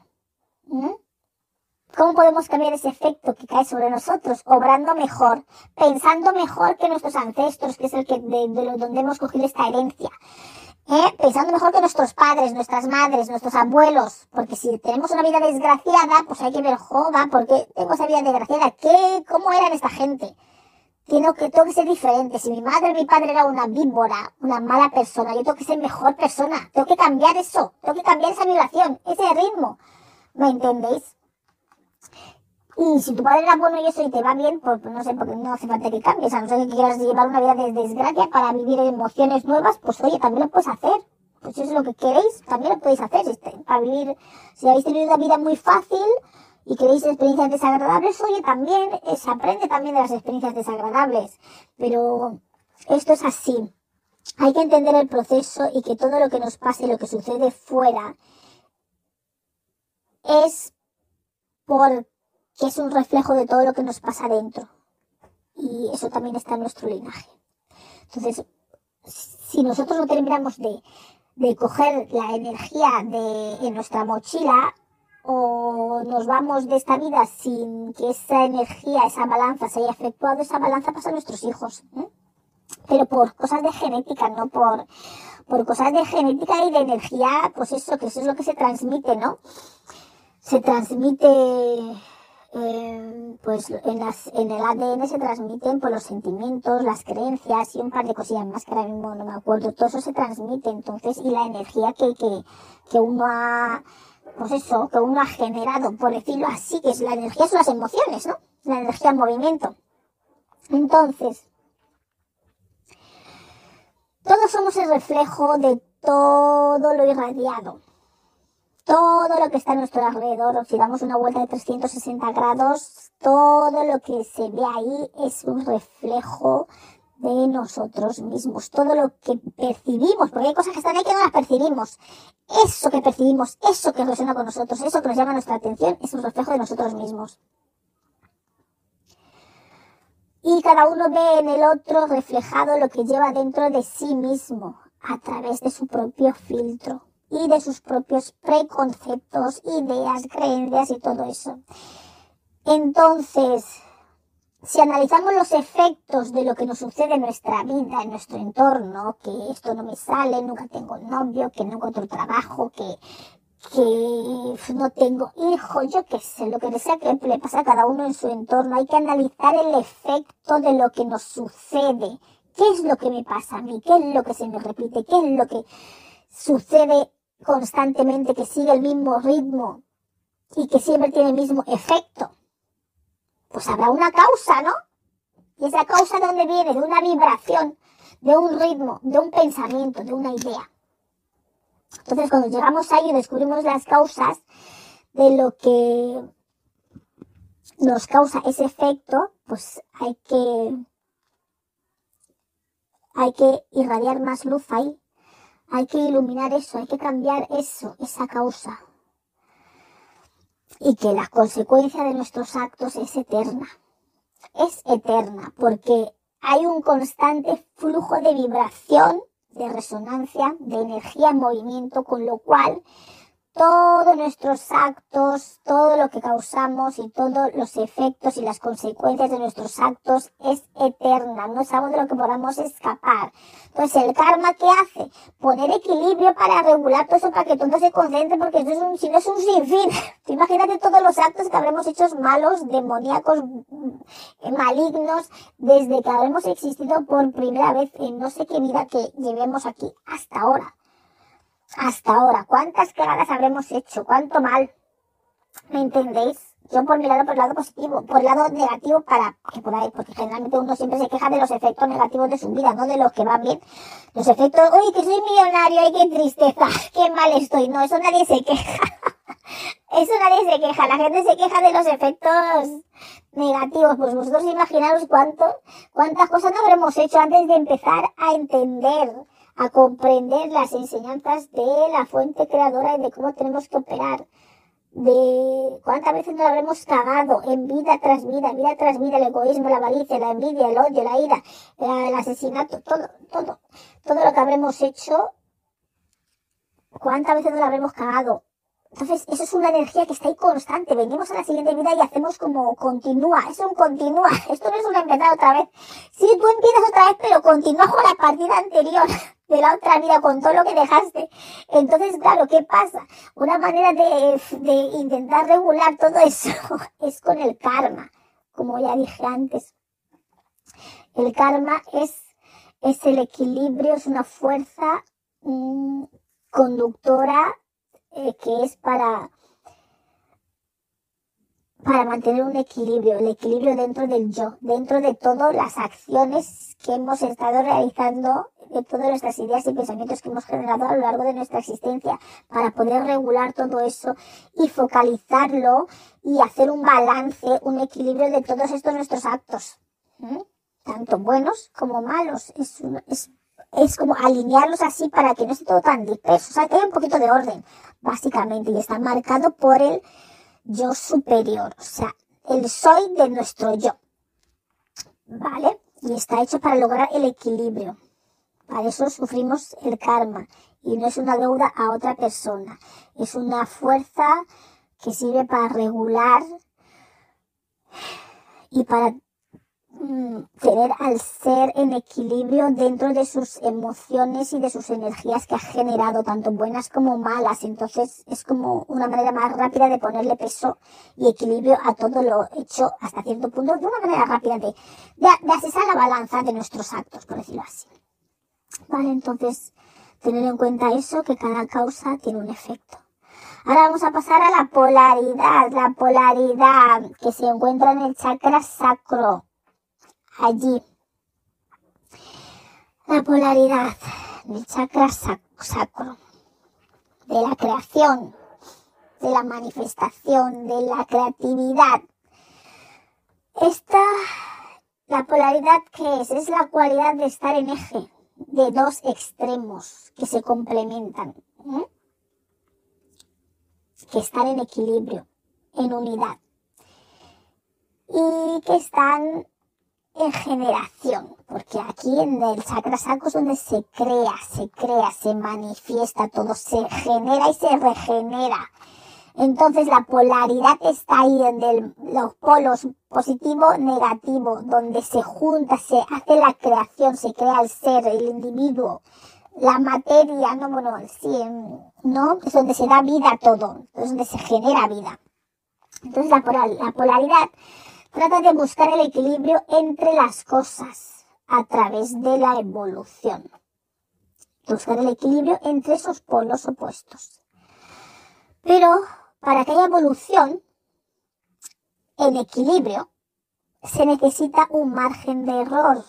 Speaker 1: ¿Cómo podemos cambiar ese efecto que cae sobre nosotros? Obrando mejor, pensando mejor que nuestros ancestros, que es el que de, donde hemos cogido esta herencia. ¿Eh? Pensando mejor que nuestros padres, nuestras madres, nuestros abuelos. Porque si tenemos una vida desgraciada, pues hay que ver, joda, porque tengo esa vida desgraciada? ¿Qué, ¿Cómo eran esta gente? Tengo que, tengo que ser diferente. Si mi madre mi padre era una víbora, una mala persona, yo tengo que ser mejor persona. Tengo que cambiar eso. Tengo que cambiar esa vibración, ese ritmo. ¿Me entendéis? Y si tu padre era bueno y eso y te va bien, pues no sé, porque no hace falta que cambies, a no ser que quieras llevar una vida de desgracia para vivir emociones nuevas, pues oye, también lo puedes hacer. Pues si es lo que queréis, también lo podéis hacer. Para vivir, si habéis tenido una vida muy fácil, y queréis experiencias desagradables, oye, también eh, se aprende también de las experiencias desagradables. Pero esto es así. Hay que entender el proceso y que todo lo que nos pase, lo que sucede fuera, es porque es un reflejo de todo lo que nos pasa dentro. Y eso también está en nuestro linaje. Entonces, si nosotros no terminamos de, de coger la energía de, en nuestra mochila, o nos vamos de esta vida sin que esa energía, esa balanza se haya efectuado, esa balanza pasa a nuestros hijos. ¿eh? Pero por cosas de genética, no por, por cosas de genética y de energía, pues eso, que eso es lo que se transmite, ¿no? Se transmite, eh, pues en, el ADN se transmiten por los sentimientos, las creencias y un par de cosillas más que ahora mismo no me acuerdo. Todo eso se transmite, entonces, y la energía que, que, que uno ha, pues eso, que uno ha generado, por decirlo así, que es la energía, son las emociones, ¿no? La energía en movimiento. Entonces, todos somos el reflejo de todo lo irradiado. Todo lo que está a nuestro alrededor, si damos una vuelta de 360 grados, todo lo que se ve ahí es un reflejo de nosotros mismos, todo lo que percibimos, porque hay cosas que están ahí que no las percibimos. Eso que percibimos, eso que resuena con nosotros, eso que nos llama nuestra atención, es un reflejo de nosotros mismos. Y cada uno ve en el otro reflejado lo que lleva dentro de sí mismo, a través de su propio filtro y de sus propios preconceptos, ideas, creencias y todo eso. Entonces, si analizamos los efectos de lo que nos sucede en nuestra vida, en nuestro entorno, que esto no me sale, nunca tengo novio, que no encuentro trabajo, que, que no tengo hijos, yo qué sé, lo que sea que le pasa a cada uno en su entorno, hay que analizar el efecto de lo que nos sucede. ¿Qué es lo que me pasa a mí? ¿Qué es lo que se me repite? ¿Qué es lo que sucede constantemente, que sigue el mismo ritmo y que siempre tiene el mismo efecto? pues habrá una causa, ¿no? Y esa causa de dónde viene, de una vibración, de un ritmo, de un pensamiento, de una idea. Entonces, cuando llegamos ahí y descubrimos las causas de lo que nos causa ese efecto, pues hay que hay que irradiar más luz ahí. Hay que iluminar eso, hay que cambiar eso, esa causa y que la consecuencia de nuestros actos es eterna. Es eterna porque hay un constante flujo de vibración, de resonancia, de energía en movimiento, con lo cual todos nuestros actos, todo lo que causamos y todos los efectos y las consecuencias de nuestros actos es eterna, no algo de lo que podamos escapar. Entonces, el karma que hace, poner equilibrio para regular todo eso, para que todo se concentre, porque eso es un, si no es un sinfín. Imagínate todos los actos que habremos hecho malos, demoníacos, mm, malignos, desde que habremos existido por primera vez en no sé qué vida que llevemos aquí hasta ahora hasta ahora. ¿Cuántas cagadas habremos hecho? ¿Cuánto mal? ¿Me entendéis? Yo por mi lado, por el lado positivo, por el lado negativo para que podáis, porque generalmente uno siempre se queja de los efectos negativos de su vida, no de los que van bien. Los efectos, uy, que soy millonario, ay, qué tristeza, qué mal estoy. No, eso nadie se queja. eso nadie se queja. La gente se queja de los efectos negativos. Pues vosotros imaginaros cuánto, cuántas cosas no habremos hecho antes de empezar a entender, a comprender las enseñanzas de la fuente creadora y de cómo tenemos que operar. De cuántas veces nos habremos cagado en vida tras vida, vida tras vida, el egoísmo, la avaricia, la envidia, el odio, la ira, el asesinato, todo, todo, todo lo que habremos hecho ¿Cuántas veces nos la habremos cagado? Entonces, eso es una energía que está ahí constante. Venimos a la siguiente vida y hacemos como continúa. Es un continúa. Esto no es un empezar otra vvez. Sí, tú empiezas otra vez, pero continúa con la partida anterior de la otra vida, con todo lo que dejaste. Entonces, claro, ¿qué pasa? Una manera de, de intentar regular todo eso es con el karma. Como ya dije antes. El karma es, es el equilibrio, es una fuerza mmm, conductora eh, que es para, para mantener un equilibrio, el equilibrio dentro del yo, dentro de todas las acciones que hemos estado realizando, de todas nuestras ideas y pensamientos que hemos generado a lo largo de nuestra existencia, para poder regular todo eso y focalizarlo y hacer un balance, un equilibrio de todos estos nuestros actos, tanto buenos como malos. Es como alinearlos así para que no esté todo tan disperso, o sea, que haya un poquito de orden, básicamente, y está marcado por el yo superior, o sea, el soy de nuestro yo, ¿vale? Y está hecho para lograr el equilibrio. Para eso sufrimos el karma y no es una deuda a otra persona, es una fuerza que sirve para regular y para tener al ser en equilibrio dentro de sus emociones y de sus energías que ha generado, tanto buenas como malas. Entonces es como una manera más rápida de ponerle peso y equilibrio a todo lo hecho hasta cierto punto, de una manera rápida de, de, de asesar la balanza de nuestros actos, por decirlo así. Vale, entonces tener en cuenta eso, que cada causa tiene un efecto. Ahora vamos a pasar a la polaridad, la polaridad que se encuentra en el chakra sacro allí. La polaridad del chakra sacro, de la creación, de la manifestación, de la creatividad. Esta, la polaridad que es, es la cualidad de estar en eje, de dos extremos que se complementan, ¿eh? que están en equilibrio, en unidad, y que están en generación, porque aquí en el chakra saco es donde se crea, se crea, se manifiesta, todo se genera y se regenera. Entonces la polaridad está ahí en los polos positivo, negativo, donde se junta, se hace la creación, se crea el ser, el individuo, la materia, no, bueno, sí, ¿no? Es donde se da vida todo, es donde se genera vida. Entonces la, la polaridad Trata de buscar el equilibrio entre las cosas a través de la evolución. Buscar el equilibrio entre esos polos opuestos. Pero para que haya evolución en equilibrio, se necesita un margen de error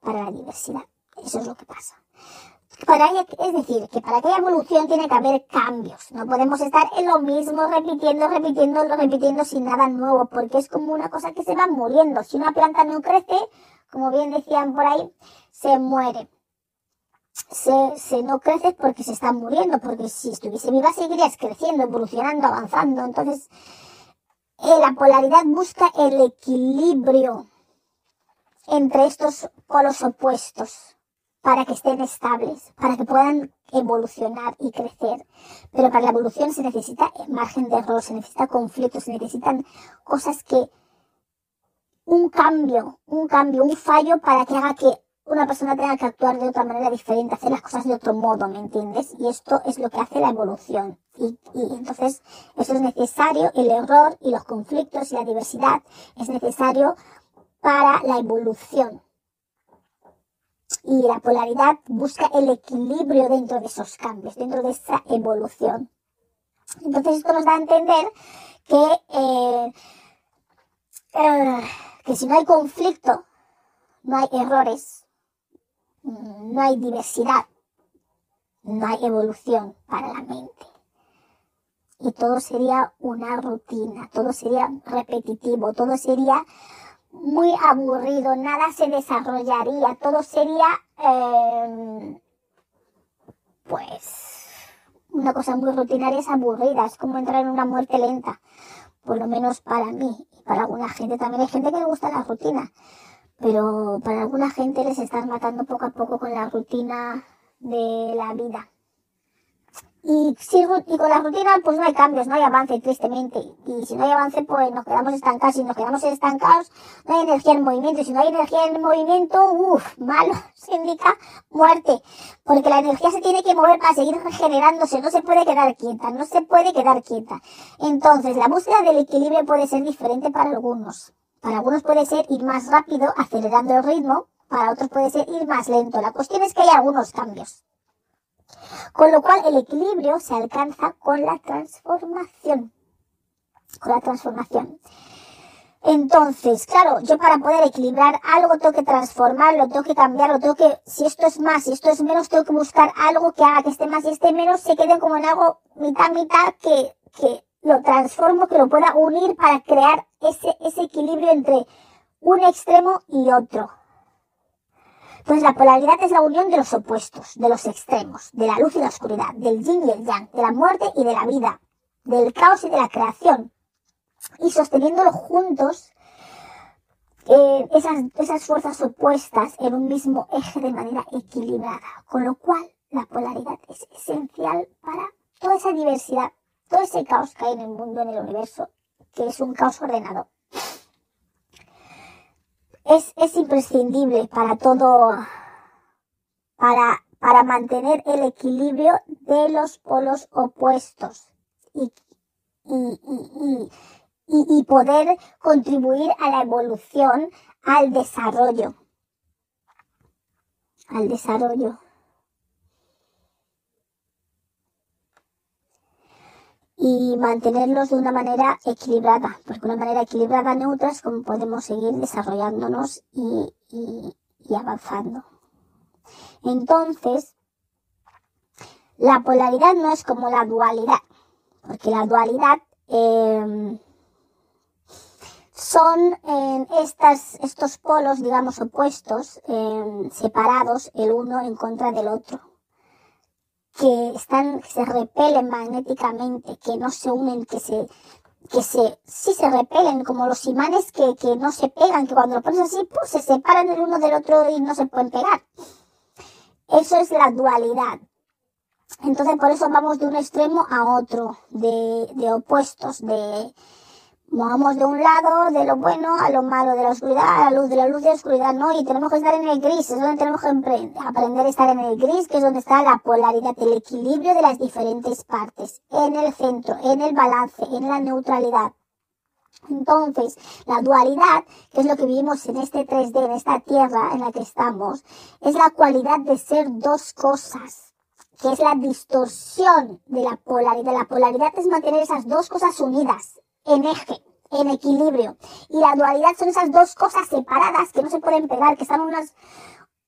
Speaker 1: para la diversidad. Eso es lo que pasa para es decir, que para que haya evolución tiene que haber cambios. No podemos estar en lo mismo, repitiendo, repitiendo, repitiendo sin nada nuevo, porque es como una cosa que se va muriendo. Si una planta no crece, como bien decían por ahí, se muere. Se, se no crece porque se está muriendo, porque si estuviese viva seguirías creciendo, evolucionando, avanzando. Entonces, eh, la polaridad busca el equilibrio entre estos polos opuestos para que estén estables, para que puedan evolucionar y crecer. Pero para la evolución se necesita margen de error, se necesita conflicto, se necesitan cosas que un cambio, un cambio, un fallo para que haga que una persona tenga que actuar de otra manera diferente, hacer las cosas de otro modo, ¿me entiendes? Y esto es lo que hace la evolución. Y, y entonces eso es necesario, el error y los conflictos y la diversidad es necesario para la evolución y la polaridad busca el equilibrio dentro de esos cambios, dentro de esa evolución. Entonces esto nos da a entender que, eh, eh, que si no hay conflicto, no hay errores, no hay diversidad, no hay evolución para la mente. y todo sería una rutina, todo sería repetitivo, todo sería muy aburrido, nada se desarrollaría, todo sería eh, pues una cosa muy rutinaria es aburrida, es como entrar en una muerte lenta, por lo menos para mí y para alguna gente también hay gente que le gusta la rutina, pero para alguna gente les están matando poco a poco con la rutina de la vida. Y, si, y con la rutina pues no hay cambios, no hay avance, tristemente. Y si no hay avance, pues nos quedamos estancados. Si nos quedamos estancados, no hay energía en movimiento. Si no hay energía en movimiento, uff, malo, se indica muerte. Porque la energía se tiene que mover para seguir regenerándose, no se puede quedar quieta, no se puede quedar quieta. Entonces, la búsqueda del equilibrio puede ser diferente para algunos. Para algunos puede ser ir más rápido, acelerando el ritmo, para otros puede ser ir más lento. La cuestión es que hay algunos cambios. Con lo cual el equilibrio se alcanza con la transformación. Con la transformación. Entonces, claro, yo para poder equilibrar algo tengo que transformarlo, tengo que cambiarlo, tengo que, si esto es más, si esto es menos, tengo que buscar algo que haga que esté más y esté menos, se quede como en algo mitad, mitad, que, que lo transformo, que lo pueda unir para crear ese, ese equilibrio entre un extremo y otro. Entonces la polaridad es la unión de los opuestos, de los extremos, de la luz y la oscuridad, del yin y el yang, de la muerte y de la vida, del caos y de la creación. Y sosteniéndolo juntos, eh, esas, esas fuerzas opuestas en un mismo eje de manera equilibrada. Con lo cual la polaridad es esencial para toda esa diversidad, todo ese caos que hay en el mundo, en el universo, que es un caos ordenado es, es imprescindible para todo, para, para mantener el equilibrio de los polos opuestos y, y, y, y, poder contribuir a la evolución, al desarrollo. Al desarrollo. Y mantenerlos de una manera equilibrada, porque una manera equilibrada, neutra, es como podemos seguir desarrollándonos y, y, avanzando. Entonces, la polaridad no es como la dualidad, porque la dualidad eh, son eh, estas, estos polos, digamos, opuestos, eh, separados el uno en contra del otro que están, que se repelen magnéticamente, que no se unen, que se, que se, sí se repelen, como los imanes que, que no se pegan, que cuando lo pones así, pues se separan el uno del otro y no se pueden pegar. Eso es la dualidad. Entonces por eso vamos de un extremo a otro, de, de opuestos, de, movamos de un lado, de lo bueno a lo malo, de la oscuridad a la luz, de la luz a la oscuridad, ¿no? Y tenemos que estar en el gris, es donde tenemos que aprender a estar en el gris, que es donde está la polaridad, el equilibrio de las diferentes partes, en el centro, en el balance, en la neutralidad. Entonces, la dualidad, que es lo que vivimos en este 3D, en esta tierra en la que estamos, es la cualidad de ser dos cosas, que es la distorsión de la polaridad. La polaridad es mantener esas dos cosas unidas, en eje, en equilibrio. Y la dualidad son esas dos cosas separadas que no se pueden pegar, que están unas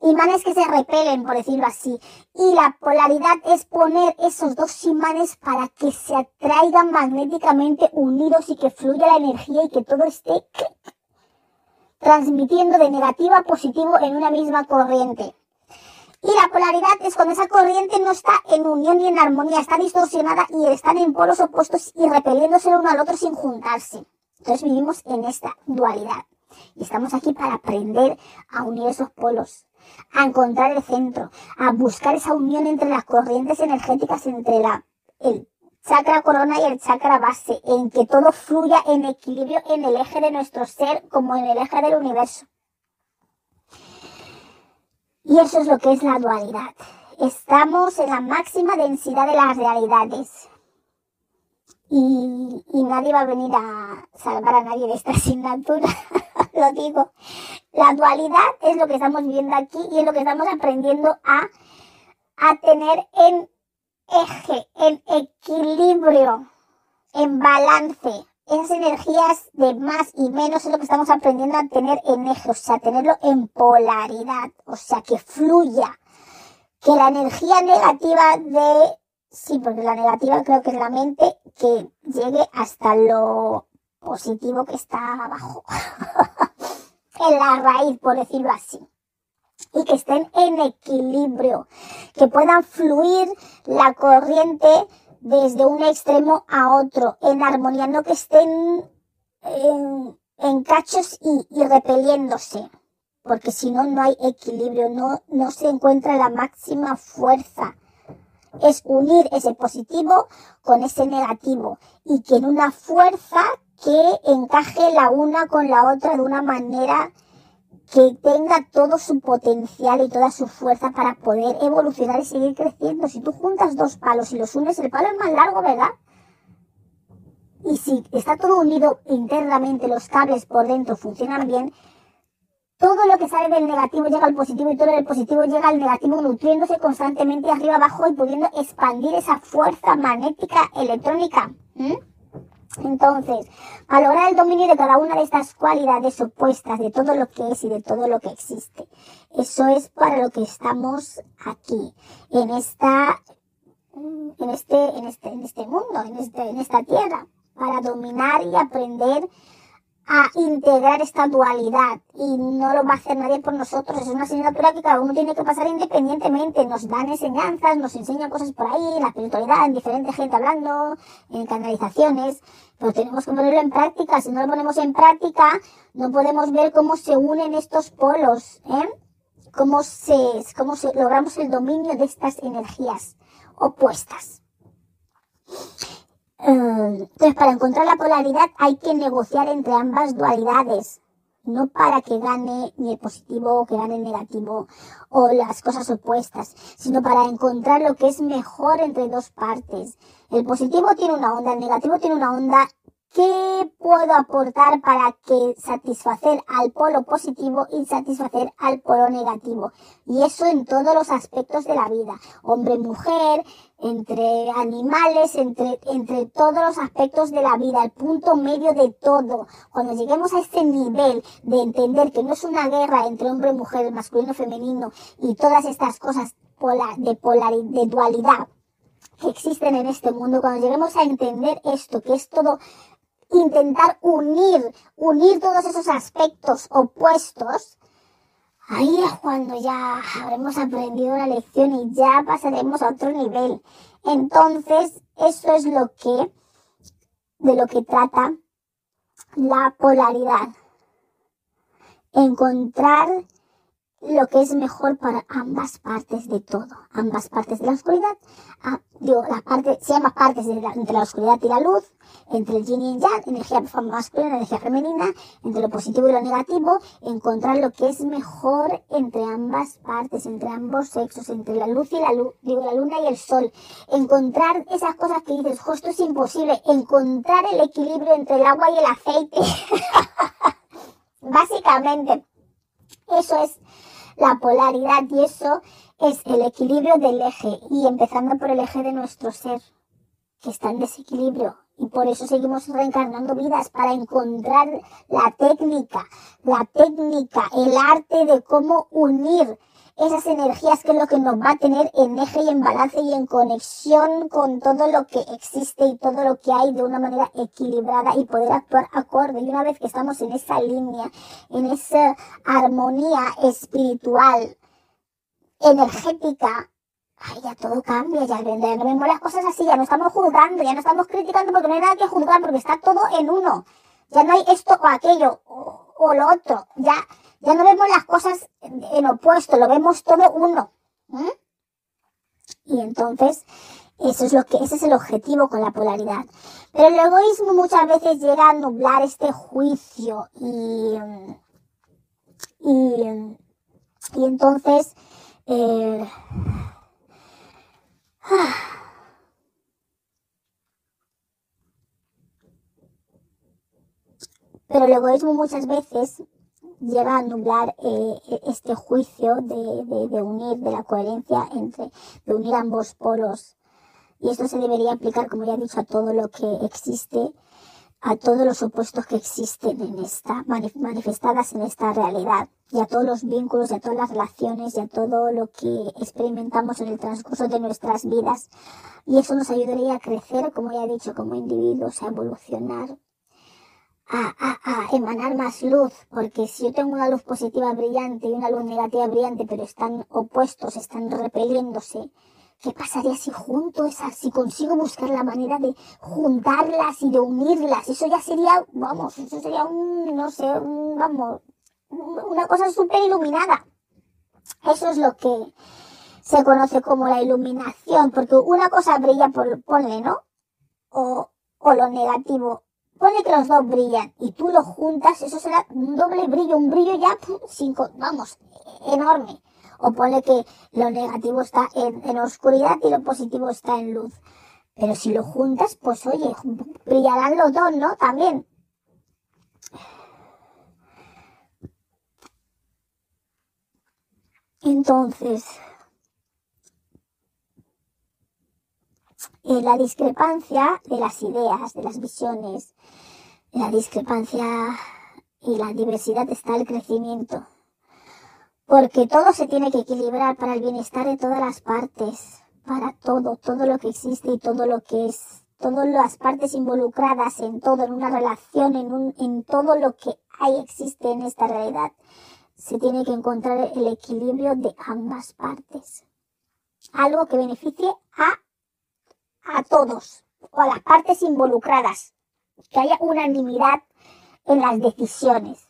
Speaker 1: imanes que se repelen, por decirlo así. Y la polaridad es poner esos dos imanes para que se atraigan magnéticamente unidos y que fluya la energía y que todo esté transmitiendo de negativo a positivo en una misma corriente. Y la polaridad es cuando esa corriente no está en unión y en armonía, está distorsionada y están en polos opuestos y repeliéndose el uno al otro sin juntarse. Entonces vivimos en esta dualidad. Y estamos aquí para aprender a unir esos polos, a encontrar el centro, a buscar esa unión entre las corrientes energéticas, entre la, el chakra corona y el chakra base, en que todo fluya en equilibrio en el eje de nuestro ser como en el eje del universo. Y eso es lo que es la dualidad. Estamos en la máxima densidad de las realidades. Y, nadie va a venir a salvar a nadie de esta asignatura. lo digo. La dualidad es lo que estamos viendo aquí y es lo que estamos aprendiendo a, a tener en eje, en equilibrio, en balance esas energías de más y menos es lo que estamos aprendiendo a tener en eje, o sea, tenerlo en polaridad, o sea, que fluya, que la energía negativa de, sí, porque la negativa creo que es la mente, que llegue hasta lo positivo que está abajo, en la raíz, por decirlo así. Y que estén en equilibrio, que puedan fluir la corriente desde un extremo a otro, en armonía, no que estén en, cachos y, y repeliéndose porque si no, no hay equilibrio, no, no se encuentra la máxima fuerza. Es unir ese positivo con ese negativo y que en una fuerza que encaje la una con la otra de una manera que tenga todo su potencial y toda su fuerza para poder evolucionar y seguir creciendo. Si tú juntas dos palos y los unes, el palo es más largo, ¿verdad? Y si está todo unido internamente, los cables por dentro funcionan bien, todo lo que sale del negativo llega al positivo y todo lo del positivo llega al negativo nutriéndose constantemente arriba abajo y pudiendo expandir esa fuerza magnética electrónica. Entonces, para lograr el dominio de cada una de estas cualidades opuestas, de todo lo que es y de todo lo que existe. Eso es para lo que estamos aquí, en esta, en este, en este, en este mundo, en este, en esta tierra, para dominar y aprender a integrar esta dualidad y no lo va a hacer nadie por nosotros. Es una asignatura que cada uno tiene que pasar independientemente. Nos dan enseñanzas, nos enseñan cosas por ahí, la espiritualidad, en diferente gente hablando, en canalizaciones, pero tenemos que ponerlo en práctica. Si no lo ponemos en práctica, no podemos ver cómo se unen estos polos, ¿eh? Cómo se, cómo se, logramos el dominio de estas energías opuestas. Entonces, para encontrar la polaridad hay que negociar entre ambas dualidades, no para que gane ni el positivo o que gane el negativo o las cosas opuestas, sino para encontrar lo que es mejor entre dos partes. El positivo tiene una onda, el negativo tiene una onda ¿Qué puedo aportar para que satisfacer al polo positivo y satisfacer al polo negativo? Y eso en todos los aspectos de la vida. Hombre, mujer, entre animales, entre, entre todos los aspectos de la vida, el punto medio de todo. Cuando lleguemos a este nivel de entender que no es una guerra entre hombre y mujer, masculino, femenino y todas estas cosas de, polaridad, de dualidad que existen en este mundo, cuando lleguemos a entender esto, que es todo intentar unir, unir todos esos aspectos opuestos, ahí es cuando ya habremos aprendido la lección y ya pasaremos a otro nivel. Entonces, eso es lo que, de lo que trata la polaridad. Encontrar lo que es mejor para ambas partes de todo, ambas partes de la oscuridad, ah, digo, las partes, se llama partes la, entre la oscuridad y la luz, entre el yin y el yang, energía masculina, energía femenina, entre lo positivo y lo negativo, encontrar lo que es mejor entre ambas partes, entre ambos sexos, entre la luz y la luz, digo, la luna y el sol, encontrar esas cosas que dices, justo es imposible, encontrar el equilibrio entre el agua y el aceite, básicamente, eso es la polaridad y eso es el equilibrio del eje y empezando por el eje de nuestro ser que está en desequilibrio. Y por eso seguimos reencarnando vidas para encontrar la técnica, la técnica, el arte de cómo unir esas energías que es lo que nos va a tener en eje y en balance y en conexión con todo lo que existe y todo lo que hay de una manera equilibrada y poder actuar acorde. Y una vez que estamos en esa línea, en esa armonía espiritual, energética, ay, ya todo cambia, ya, vemos las cosas así, ya no estamos juzgando, ya no estamos criticando porque no hay nada que juzgar, porque está todo en uno. Ya no hay esto o aquello o, o lo otro. Ya ya no vemos las cosas en opuesto, lo vemos todo uno. Y entonces, eso es lo que, ese es el objetivo con la polaridad. Pero el egoísmo muchas veces llega a nublar este juicio y, y, y entonces, eh, pero el egoísmo muchas veces lleva a nublar eh, e-, este juicio de, de, unir, de la coherencia entre, de unir ambos polos. Y esto se debería aplicar, como ya he dicho, a todo lo que existe, a todos los opuestos que existen en esta, manifestadas en esta realidad, y a todos los vínculos, y a todas las relaciones, y a todo lo que experimentamos en el transcurso de nuestras vidas. Y eso nos ayudaría a crecer, como ya he dicho, como individuos, a evolucionar, a, a, a, emanar más luz, porque si yo tengo una luz positiva brillante y una luz negativa brillante, pero están opuestos, están repeliéndose, ¿Qué pasaría si junto esas, si consigo buscar la manera de juntarlas y de unirlas? Eso ya sería, vamos, eso sería un, no sé, un, vamos, una cosa súper iluminada. Eso es lo que se conoce como la iluminación, porque una cosa brilla por, ponle, ¿no? O, o lo negativo. Ponle que los dos brillan y tú los juntas, eso será un doble brillo, un brillo ya, cinco, vamos, enorme. O pone que lo negativo está en, en oscuridad y lo positivo está en luz. Pero si lo juntas, pues oye, brillarán los dos, ¿no? También. Entonces, la discrepancia de las ideas, de las visiones, la discrepancia y la diversidad está el crecimiento porque todo se tiene que equilibrar para el bienestar de todas las partes, para todo, todo lo que existe y todo lo que es, todas las partes involucradas en todo, en una relación, en, un, en todo lo que hay, existe en esta realidad. Se tiene que encontrar el equilibrio de ambas partes. Algo que beneficie a, a todos, o a las partes involucradas. Que haya unanimidad en las decisiones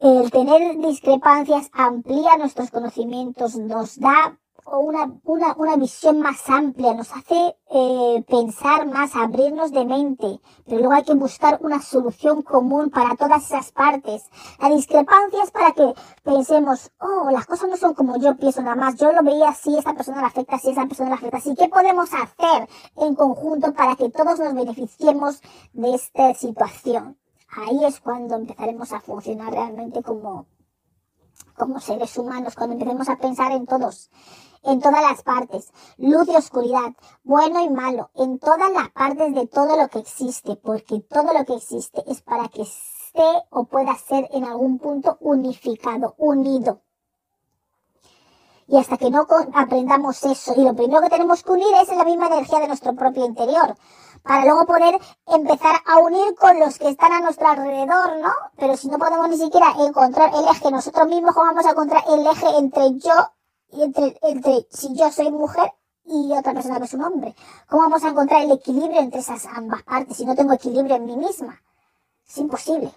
Speaker 1: el tener discrepancias amplía nuestros conocimientos, nos da una, una, una visión más amplia, nos hace eh, pensar más, abrirnos de mente, pero luego hay que buscar una solución común para todas esas partes. La discrepancia es para que pensemos, oh, las cosas no son como yo pienso nada más, yo lo veía así, esta persona la afecta así, esta persona la afecta así. ¿Qué podemos hacer en conjunto para que todos nos beneficiemos de esta situación? ahí es cuando empezaremos a funcionar realmente como, como seres humanos, cuando empecemos a pensar en todos, en todas las partes, luz y oscuridad, bueno y malo, en todas las partes de todo lo que existe, porque todo lo que existe es para que esté o pueda ser en algún punto unificado, unido. Y hasta que no aprendamos eso, y lo primero que tenemos que unir es la misma energía de nuestro propio interior, para luego poder empezar a unir con los que están a nuestro alrededor, ¿no? Pero si no podemos ni siquiera encontrar el eje nosotros mismos, ¿cómo vamos a encontrar el eje entre yo entre, entre si yo soy mujer y otra persona que es un hombre? ¿Cómo vamos a encontrar el equilibrio entre esas ambas partes si no tengo equilibrio en mí misma? Es imposible.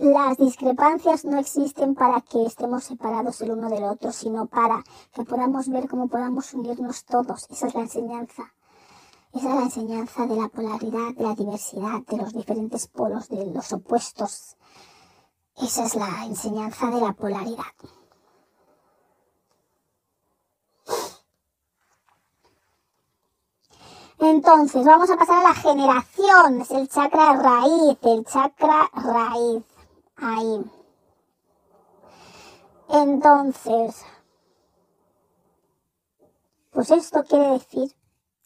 Speaker 1: Las discrepancias no existen para que estemos separados el uno del otro, sino para que podamos ver cómo podamos unirnos todos. Esa es la enseñanza. Esa es la enseñanza de la polaridad, de la diversidad, de los diferentes polos, de los opuestos. Esa es la enseñanza de la polaridad. Entonces, vamos a pasar a la generación. Es el chakra raíz, el chakra raíz ahí. Entonces, pues esto quiere decir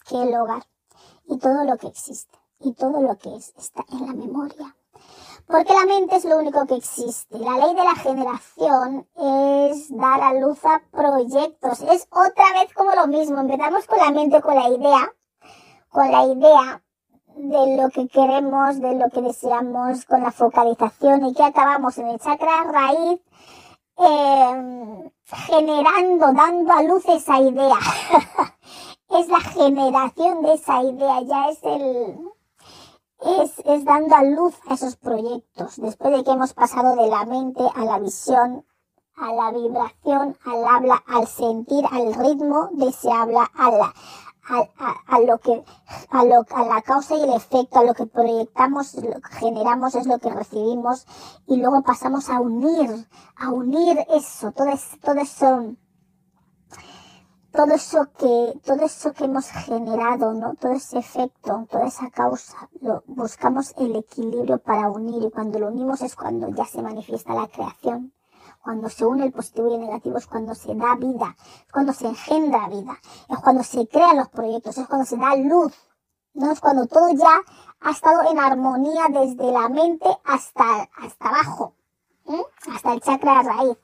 Speaker 1: que el hogar y todo lo que existe y todo lo que es está en la memoria. Porque la mente es lo único que existe. La ley de la generación es dar a luz a proyectos. Es otra vez como lo mismo. Empezamos con la mente, con la idea, con la idea de lo que queremos, de lo que deseamos con la focalización y que acabamos en el chakra raíz eh, generando, dando a luz esa idea. es la generación de esa idea, ya es el, es, es dando a luz a esos proyectos, después de que hemos pasado de la mente a la visión, a la vibración, al habla, al sentir, al ritmo de ese habla, a la, a, lo que, a, lo, a la causa y el efecto, a lo que proyectamos, lo que generamos es lo que recibimos. Y luego pasamos a unir, a unir eso, todo, todo eso, todo eso que, todo eso que hemos generado, ¿no? Todo ese efecto, toda esa causa, buscamos el equilibrio para unir y cuando lo unimos es cuando ya se manifiesta la creación Cuando se une el positivo y el negativo es cuando se da vida, es cuando se engendra vida, es cuando se crean los proyectos, es cuando se da luz, ¿no? Es cuando todo ya ha estado en armonía desde la mente hasta, hasta abajo, hasta el chakra raíz.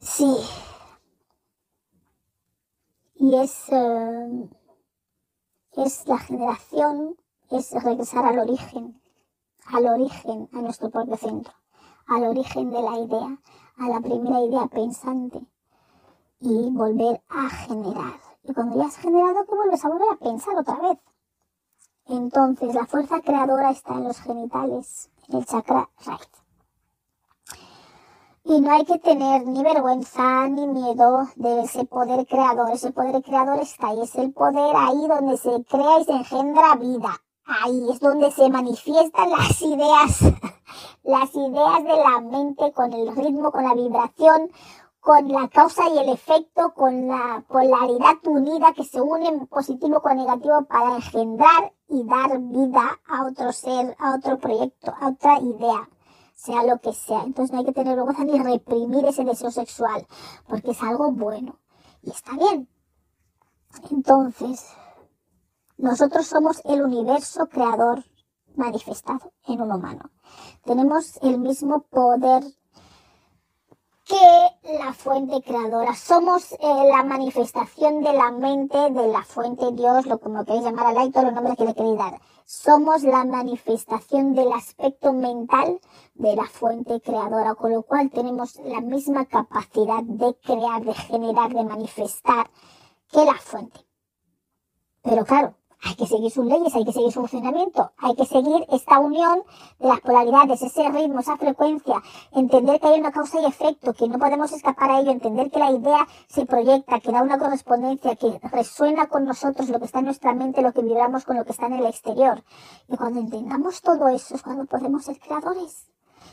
Speaker 1: Sí. Y es, eh, es la generación, es regresar al origen, al origen, a nuestro propio centro, al origen de la idea, a la primera idea pensante y volver a generar. Y cuando ya has generado, que vuelves a volver a pensar otra vez. Entonces, la fuerza creadora está en los genitales, en el chakra right. Y no hay que tener ni vergüenza ni miedo de ese poder creador. Ese poder creador está ahí. Es el poder ahí donde se crea y se engendra vida. Ahí es donde se manifiestan las ideas, las ideas de la mente con el ritmo, con la vibración, con la causa y el efecto, con la polaridad unida que se unen positivo con negativo para engendrar y dar vida a otro ser, a otro proyecto, a otra idea sea lo que sea. Entonces no hay que tener vergüenza ni reprimir ese deseo sexual, porque es algo bueno y está bien. Entonces, nosotros somos el universo creador manifestado en un humano. Tenemos el mismo poder que la fuente creadora. Somos eh, la manifestación de la mente de la fuente Dios, lo como queréis llamar al todos los nombres que le queréis dar. Somos la manifestación del aspecto mental de la fuente creadora, con lo cual tenemos la misma capacidad de crear, de generar, de manifestar que la fuente. Pero claro, hay que seguir sus leyes, hay que seguir su funcionamiento, hay que seguir esta unión de las polaridades, ese ritmo, esa frecuencia, entender que hay una causa y efecto, que no podemos escapar a ello, entender que la idea se proyecta, que da una correspondencia, que resuena con nosotros lo que está en nuestra mente, lo que vibramos con lo que está en el exterior. Y cuando entendamos todo eso es cuando podemos ser creadores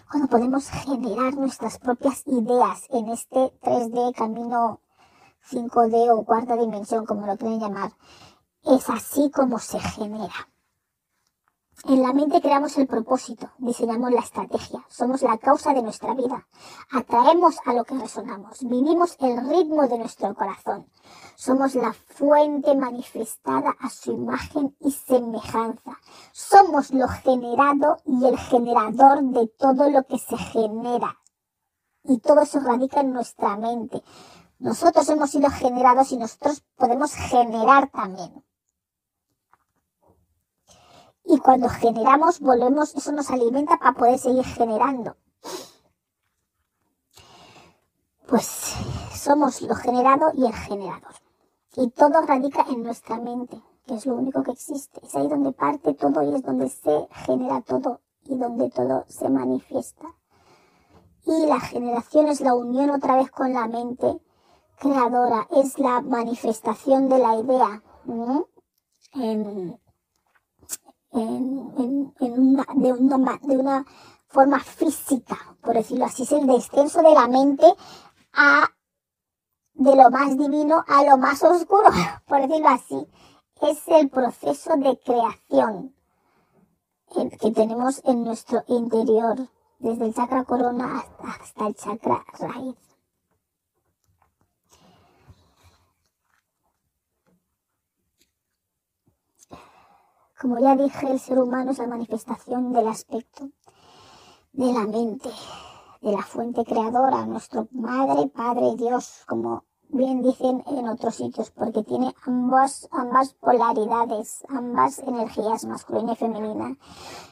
Speaker 1: cuando podemos generar nuestras propias ideas en este 3D camino 5D o cuarta dimensión, como lo quieren llamar. Es así como se genera. En la mente creamos el propósito, diseñamos la estrategia, somos la causa de nuestra vida, atraemos a lo que resonamos, vivimos el ritmo de nuestro corazón, somos la fuente manifestada a su imagen y semejanza, somos lo generado y el generador de todo lo que se genera. Y todo eso radica en nuestra mente. Nosotros hemos sido generados y nosotros podemos generar también. Y cuando generamos, volvemos, eso nos alimenta para poder seguir generando. Pues somos lo generado y el generador. Y todo radica en nuestra mente, que es lo único que existe. Es ahí donde parte todo y es donde se genera todo y donde todo se manifiesta. Y la generación es la unión otra vez con la mente creadora, es la manifestación de la idea en, una, de, una, de una forma física, por decirlo así, es el descenso de la mente a de lo más divino a lo más oscuro, por decirlo así. Es el proceso de creación que tenemos en nuestro interior, desde el chakra corona hasta el chakra raíz. Como ya dije, el ser humano es la manifestación del aspecto de la mente, de la fuente creadora, nuestro Madre, Padre, Dios, como bien dicen en otros sitios, porque tiene ambas, ambas polaridades, ambas energías masculina y femenina.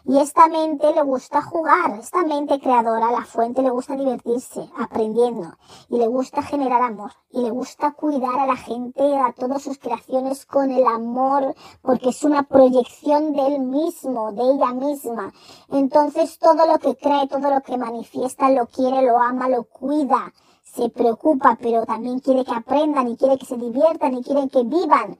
Speaker 1: Y esta mente le gusta jugar, esta mente creadora, la fuente, le gusta divertirse, aprendiendo, y le gusta generar amor, y le gusta cuidar a la gente, a todas sus creaciones con el amor, porque es una proyección de él mismo, de ella misma. Entonces todo lo que cree, todo lo que manifiesta, lo quiere, lo ama, lo cuida se preocupa, pero también quiere que aprendan y quiere que se diviertan y quiere que vivan.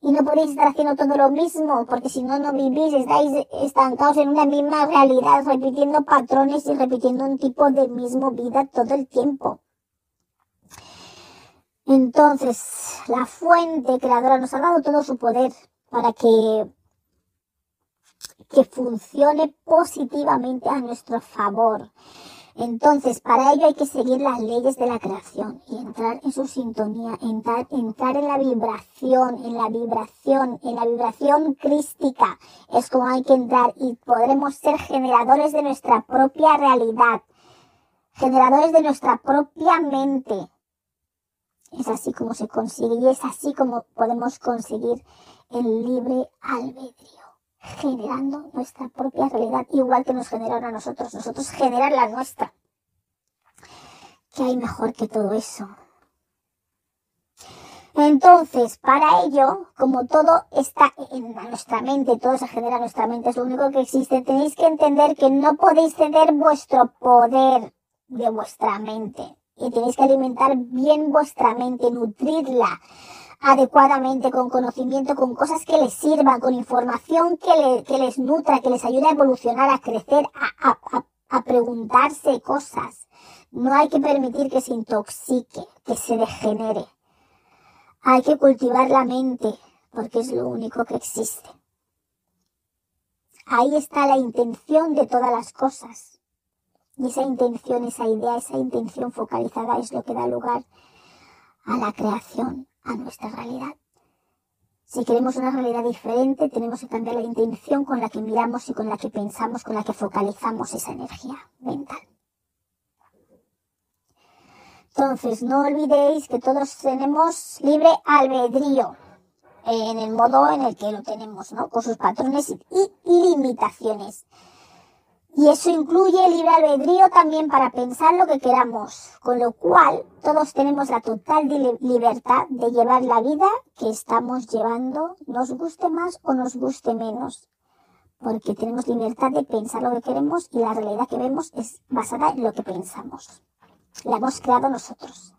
Speaker 1: Y no podéis estar haciendo todo lo mismo, porque si no, no vivís, estáis estancados en una misma realidad, repitiendo patrones y repitiendo un tipo de mismo vida todo el tiempo. Entonces, la fuente creadora nos ha dado todo su poder para que, que funcione positivamente a nuestro favor Entonces, para ello hay que seguir las leyes de la creación y entrar en su sintonía, entrar, entrar en la vibración, en la vibración, en la vibración crística. Es como hay que entrar y podremos ser generadores de nuestra propia realidad, generadores de nuestra propia mente. Es así como se consigue y es así como podemos conseguir el libre albedrío generando nuestra propia realidad, igual que nos generaron a nosotros, nosotros generar la nuestra. ¿Qué hay mejor que todo eso? Entonces, para ello, como todo está en nuestra mente, todo se genera en nuestra mente, es lo único que existe, tenéis que entender que no podéis ceder vuestro poder de vuestra mente. Y tenéis que alimentar bien vuestra mente, nutrirla, adecuadamente, con conocimiento, con cosas que les sirvan, con información que, que les nutra, que les ayude a evolucionar, a crecer, a, a, a preguntarse cosas. No hay que permitir que se intoxique, que se degenere. Hay que cultivar la mente, porque es lo único que existe. Ahí está la intención de todas las cosas. Y esa intención, esa idea, esa intención focalizada es lo que da lugar a la creación, a nuestra realidad. Si queremos una realidad diferente, tenemos que cambiar la intención con la que miramos y con la que pensamos, con la que focalizamos esa energía mental. Entonces, no olvidéis que todos tenemos libre albedrío en el modo en el que lo tenemos, ¿no? Con sus patrones y limitaciones. Y eso incluye el libre albedrío también para pensar lo que queramos, con lo cual todos tenemos la total libertad de llevar la vida que estamos llevando, nos guste más o nos guste menos, porque tenemos libertad de pensar lo que queremos y la realidad que vemos es basada en lo que pensamos. La hemos creado nosotros.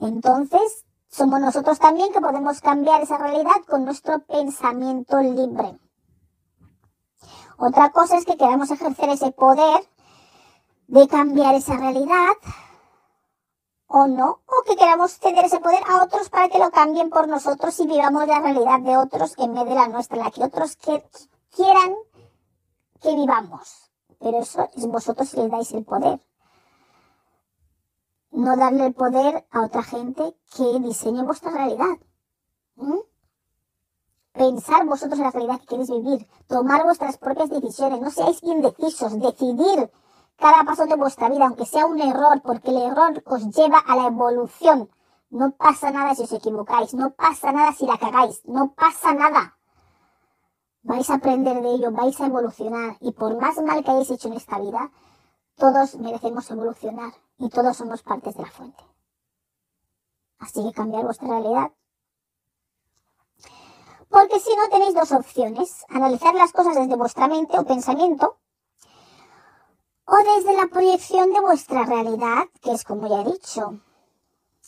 Speaker 1: Entonces, somos nosotros también que podemos cambiar esa realidad con nuestro pensamiento libre. Otra cosa es que queramos ejercer ese poder de cambiar esa realidad o no, o que queramos ceder ese poder a otros para que lo cambien por nosotros y vivamos la realidad de otros en vez de la nuestra, la que otros quieran que vivamos. Pero eso es vosotros si les dais el poder. No darle el poder a otra gente que diseñe vuestra realidad. ¿Mm? Pensar vosotros en la realidad que queréis vivir, tomar vuestras propias decisiones, no seáis indecisos, decidir cada paso de vuestra vida, aunque sea un error, porque el error os lleva a la evolución. No pasa nada si os equivocáis, no pasa nada si la cagáis, no pasa nada. Vais a aprender de ello, vais a evolucionar y por más mal que hayáis hecho en esta vida, todos merecemos evolucionar y todos somos partes de la fuente. Así que cambiar vuestra realidad porque si no tenéis dos opciones, analizar las cosas desde vuestra mente o pensamiento, o desde la proyección de vuestra realidad, que es como ya he dicho,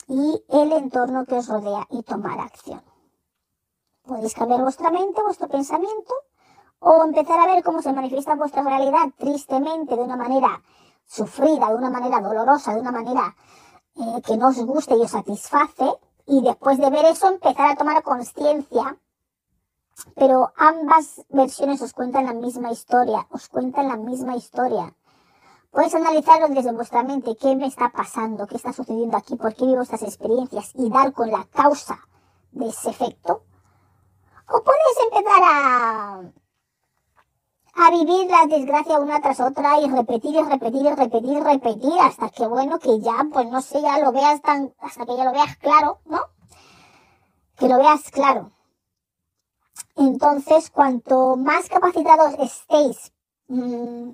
Speaker 1: y el entorno que os rodea y tomar acción. Podéis cambiar vuestra mente, vuestro pensamiento, o empezar a ver cómo se manifiesta vuestra realidad tristemente, de una manera sufrida, de una manera dolorosa, de una manera eh, que no os guste y os satisface, y después de ver eso empezar a tomar conciencia pero ambas versiones os cuentan la misma historia, os cuentan la misma historia. Puedes analizarlo desde vuestra mente, qué me está pasando, qué está sucediendo aquí, por qué vivo estas experiencias y dar con la causa de ese efecto. O puedes empezar a, a vivir la desgracia una tras otra y repetir y repetir y repetir y repetir hasta que bueno, que ya, pues no sé, ya lo veas tan, hasta que ya lo veas claro, ¿no? Que lo veas claro. Entonces, cuanto más capacitados estéis mm,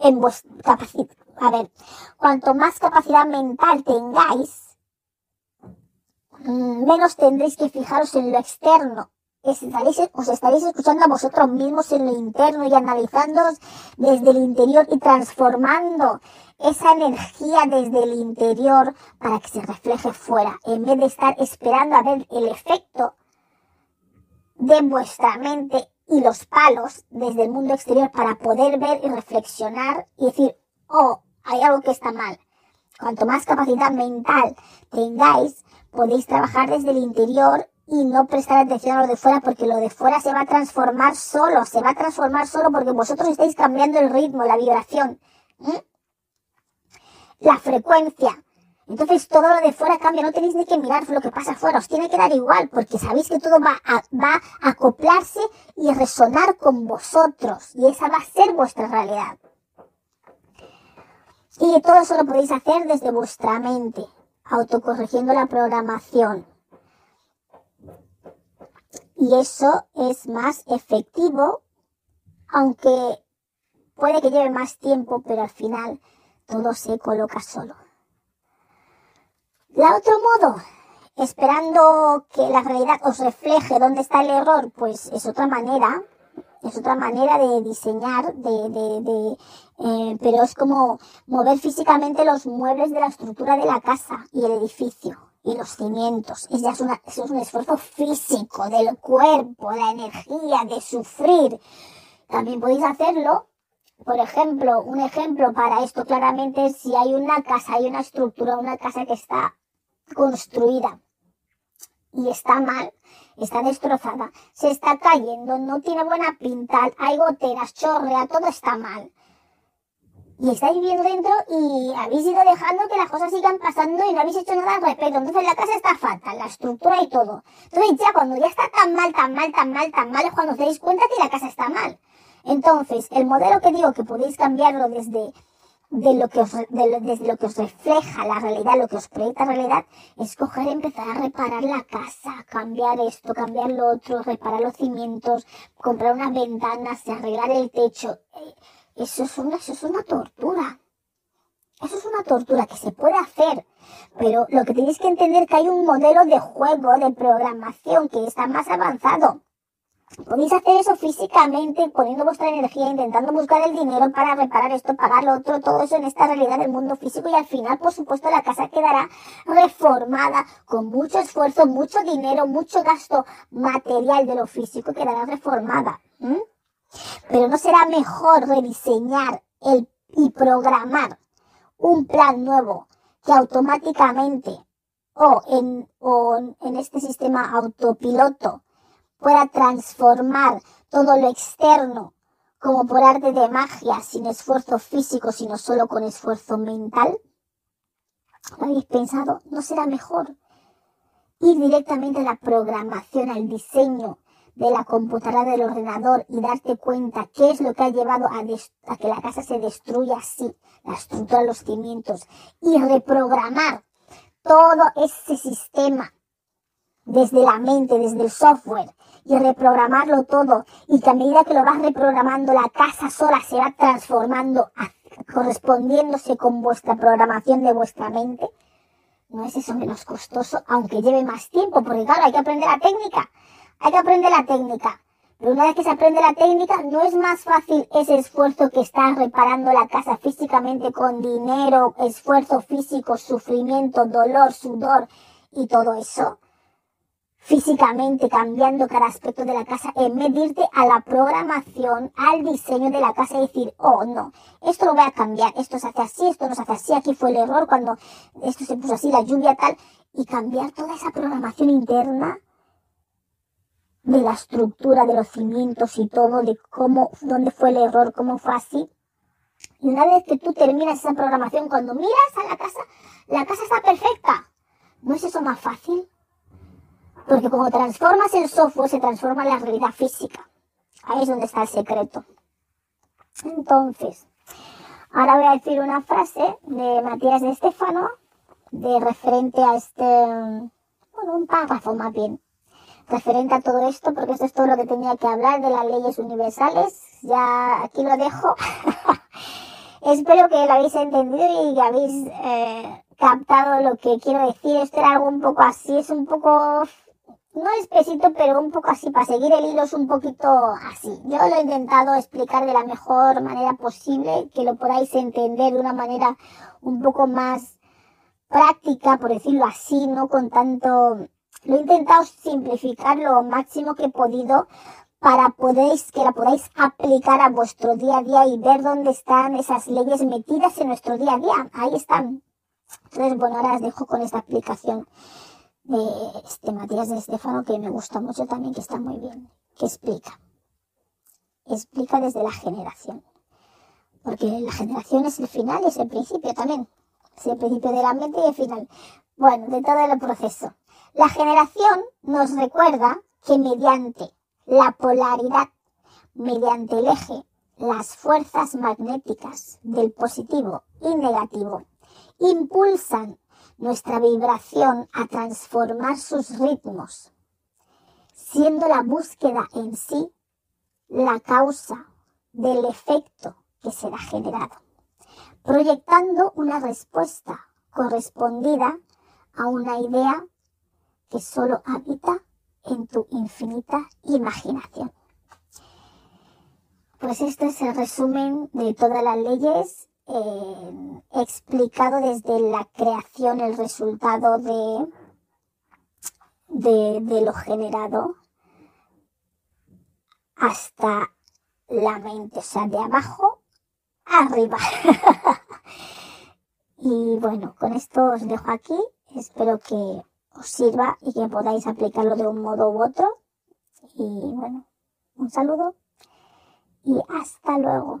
Speaker 1: en vuestra capacidad, a ver, cuanto más capacidad mental tengáis, mm, menos tendréis que fijaros en lo externo. Os estaréis escuchando a vosotros mismos en lo interno y analizando desde el interior y transformando esa energía desde el interior para que se refleje fuera, en vez de estar esperando a ver el efecto de vuestra mente y los palos desde el mundo exterior para poder ver y reflexionar y decir, oh, hay algo que está mal. Cuanto más capacidad mental tengáis, podéis trabajar desde el interior y no prestar atención a lo de fuera porque lo de fuera se va a transformar solo, se va a transformar solo porque vosotros estáis cambiando el ritmo, la vibración. la frecuencia. Entonces todo lo de fuera cambia, no tenéis ni que mirar lo que pasa afuera, os tiene que dar igual, porque sabéis que todo va a, acoplarse y resonar con vosotros, y esa va a ser vuestra realidad. Y todo eso lo podéis hacer desde vuestra mente, autocorrigiendo la programación. Y eso es más efectivo, aunque puede que lleve más tiempo, pero al final todo se coloca solo. La otro modo, esperando que la realidad os refleje dónde está el error, pues es otra manera, es otra manera de diseñar, de, de, de eh, pero es como mover físicamente los muebles de la estructura de la casa y el edificio y los cimientos. Es ya es, una, es un esfuerzo físico del cuerpo, la energía, de sufrir. También podéis hacerlo por ejemplo, un ejemplo para esto claramente es si hay una casa, hay una estructura, una casa que está construida y está mal, está destrozada, se está cayendo, no tiene buena pinta, hay goteras, chorrea, todo está mal. Y estáis viviendo dentro y habéis ido dejando que las cosas sigan pasando y no habéis hecho nada al respecto. Entonces la casa está fatal, la estructura y todo. Entonces ya cuando ya está tan mal, tan mal, tan mal, tan mal, es cuando os dais cuenta que la casa está mal. Entonces, el modelo que digo que podéis cambiarlo desde de lo que os, desde lo que os refleja la realidad, lo que os proyecta la realidad, es coger empezar a reparar la casa, cambiar esto, cambiar lo otro, reparar los cimientos, comprar unas ventanas, arreglar el techo. Eh, eso es una, eso es una tortura. Eso es una tortura que se puede hacer, pero lo que tenéis que entender es que hay un modelo de juego, de programación que está más avanzado. Podéis hacer eso físicamente, poniendo vuestra energía, intentando buscar el dinero para reparar esto, pagar lo otro, todo eso en esta realidad del mundo físico y al final, por supuesto, la casa quedará reformada con mucho esfuerzo, mucho dinero, mucho gasto material de lo físico, quedará reformada. Pero no será mejor rediseñar el, y programar un plan nuevo que automáticamente o en, o en este sistema autopiloto pueda transformar todo lo externo como por arte de magia, sin esfuerzo físico, sino solo con esfuerzo mental? ¿Lo habéis pensado? ¿No será mejor ir directamente a la programación, al diseño de la computadora del ordenador y darte cuenta qué es lo que ha llevado a, a que la casa se destruya así, la estructura, los cimientos, y reprogramar todo ese sistema desde la mente, desde el software, y reprogramarlo todo. Y que a medida que lo vas reprogramando la casa sola se va transformando correspondiéndose con vuestra programación de vuestra mente, no es eso menos costoso, aunque lleve más tiempo, porque claro, hay que aprender la técnica, hay que aprender la técnica. Pero una vez que se aprende la técnica, no es más fácil ese esfuerzo que estás reparando la casa físicamente con dinero, esfuerzo físico, sufrimiento, dolor, sudor y todo eso físicamente cambiando cada aspecto de la casa en medirte a la programación, al diseño de la casa y decir, oh no, esto lo voy a cambiar, esto se hace así, esto no se hace así, aquí fue el error cuando esto se puso así, la lluvia tal, y cambiar toda esa programación interna de la estructura, de los cimientos y todo, de cómo, dónde fue el error, cómo fue así. Y una vez que tú terminas esa programación, cuando miras a la casa, la casa está perfecta. ¿No es eso más fácil? Porque como transformas el software, se transforma la realidad física. Ahí es donde está el secreto. Entonces, ahora voy a decir una frase de Matías de Estefano, de referente a este, bueno, un párrafo más bien, referente a todo esto, porque esto es todo lo que tenía que hablar de las leyes universales. Ya aquí lo dejo. Espero que lo habéis entendido y que habéis eh, captado lo que quiero decir. Esto era algo un poco así, es un poco no espesito, pero un poco así, para seguir el hilo es un poquito así. Yo lo he intentado explicar de la mejor manera posible, que lo podáis entender de una manera un poco más práctica, por decirlo así, no con tanto... Lo he intentado simplificar lo máximo que he podido para podéis, que la podáis aplicar a vuestro día a día y ver dónde están esas leyes metidas en nuestro día a día. Ahí están. Entonces, bueno, ahora os dejo con esta explicación de este Matías de Estefano que me gusta mucho también, que está muy bien, que explica. Explica desde la generación. Porque la generación es el final y es el principio también. Sí, el principio de la mente y el final. Bueno, de todo el proceso. La generación nos recuerda que mediante la polaridad, mediante el eje, las fuerzas magnéticas del positivo y negativo impulsan nuestra vibración a transformar sus ritmos, siendo la búsqueda en sí la causa del efecto que será generado, proyectando una respuesta correspondida a una idea que solo habita en tu infinita imaginación. Pues esto es el resumen de todas las leyes eh, explicado desde la creación, el resultado de, de, de lo generado hasta la mente, o sea, de abajo arriba. y bueno, con esto os dejo aquí. Espero que os sirva y que podáis aplicarlo de un modo u otro. Y bueno, un saludo y hasta luego.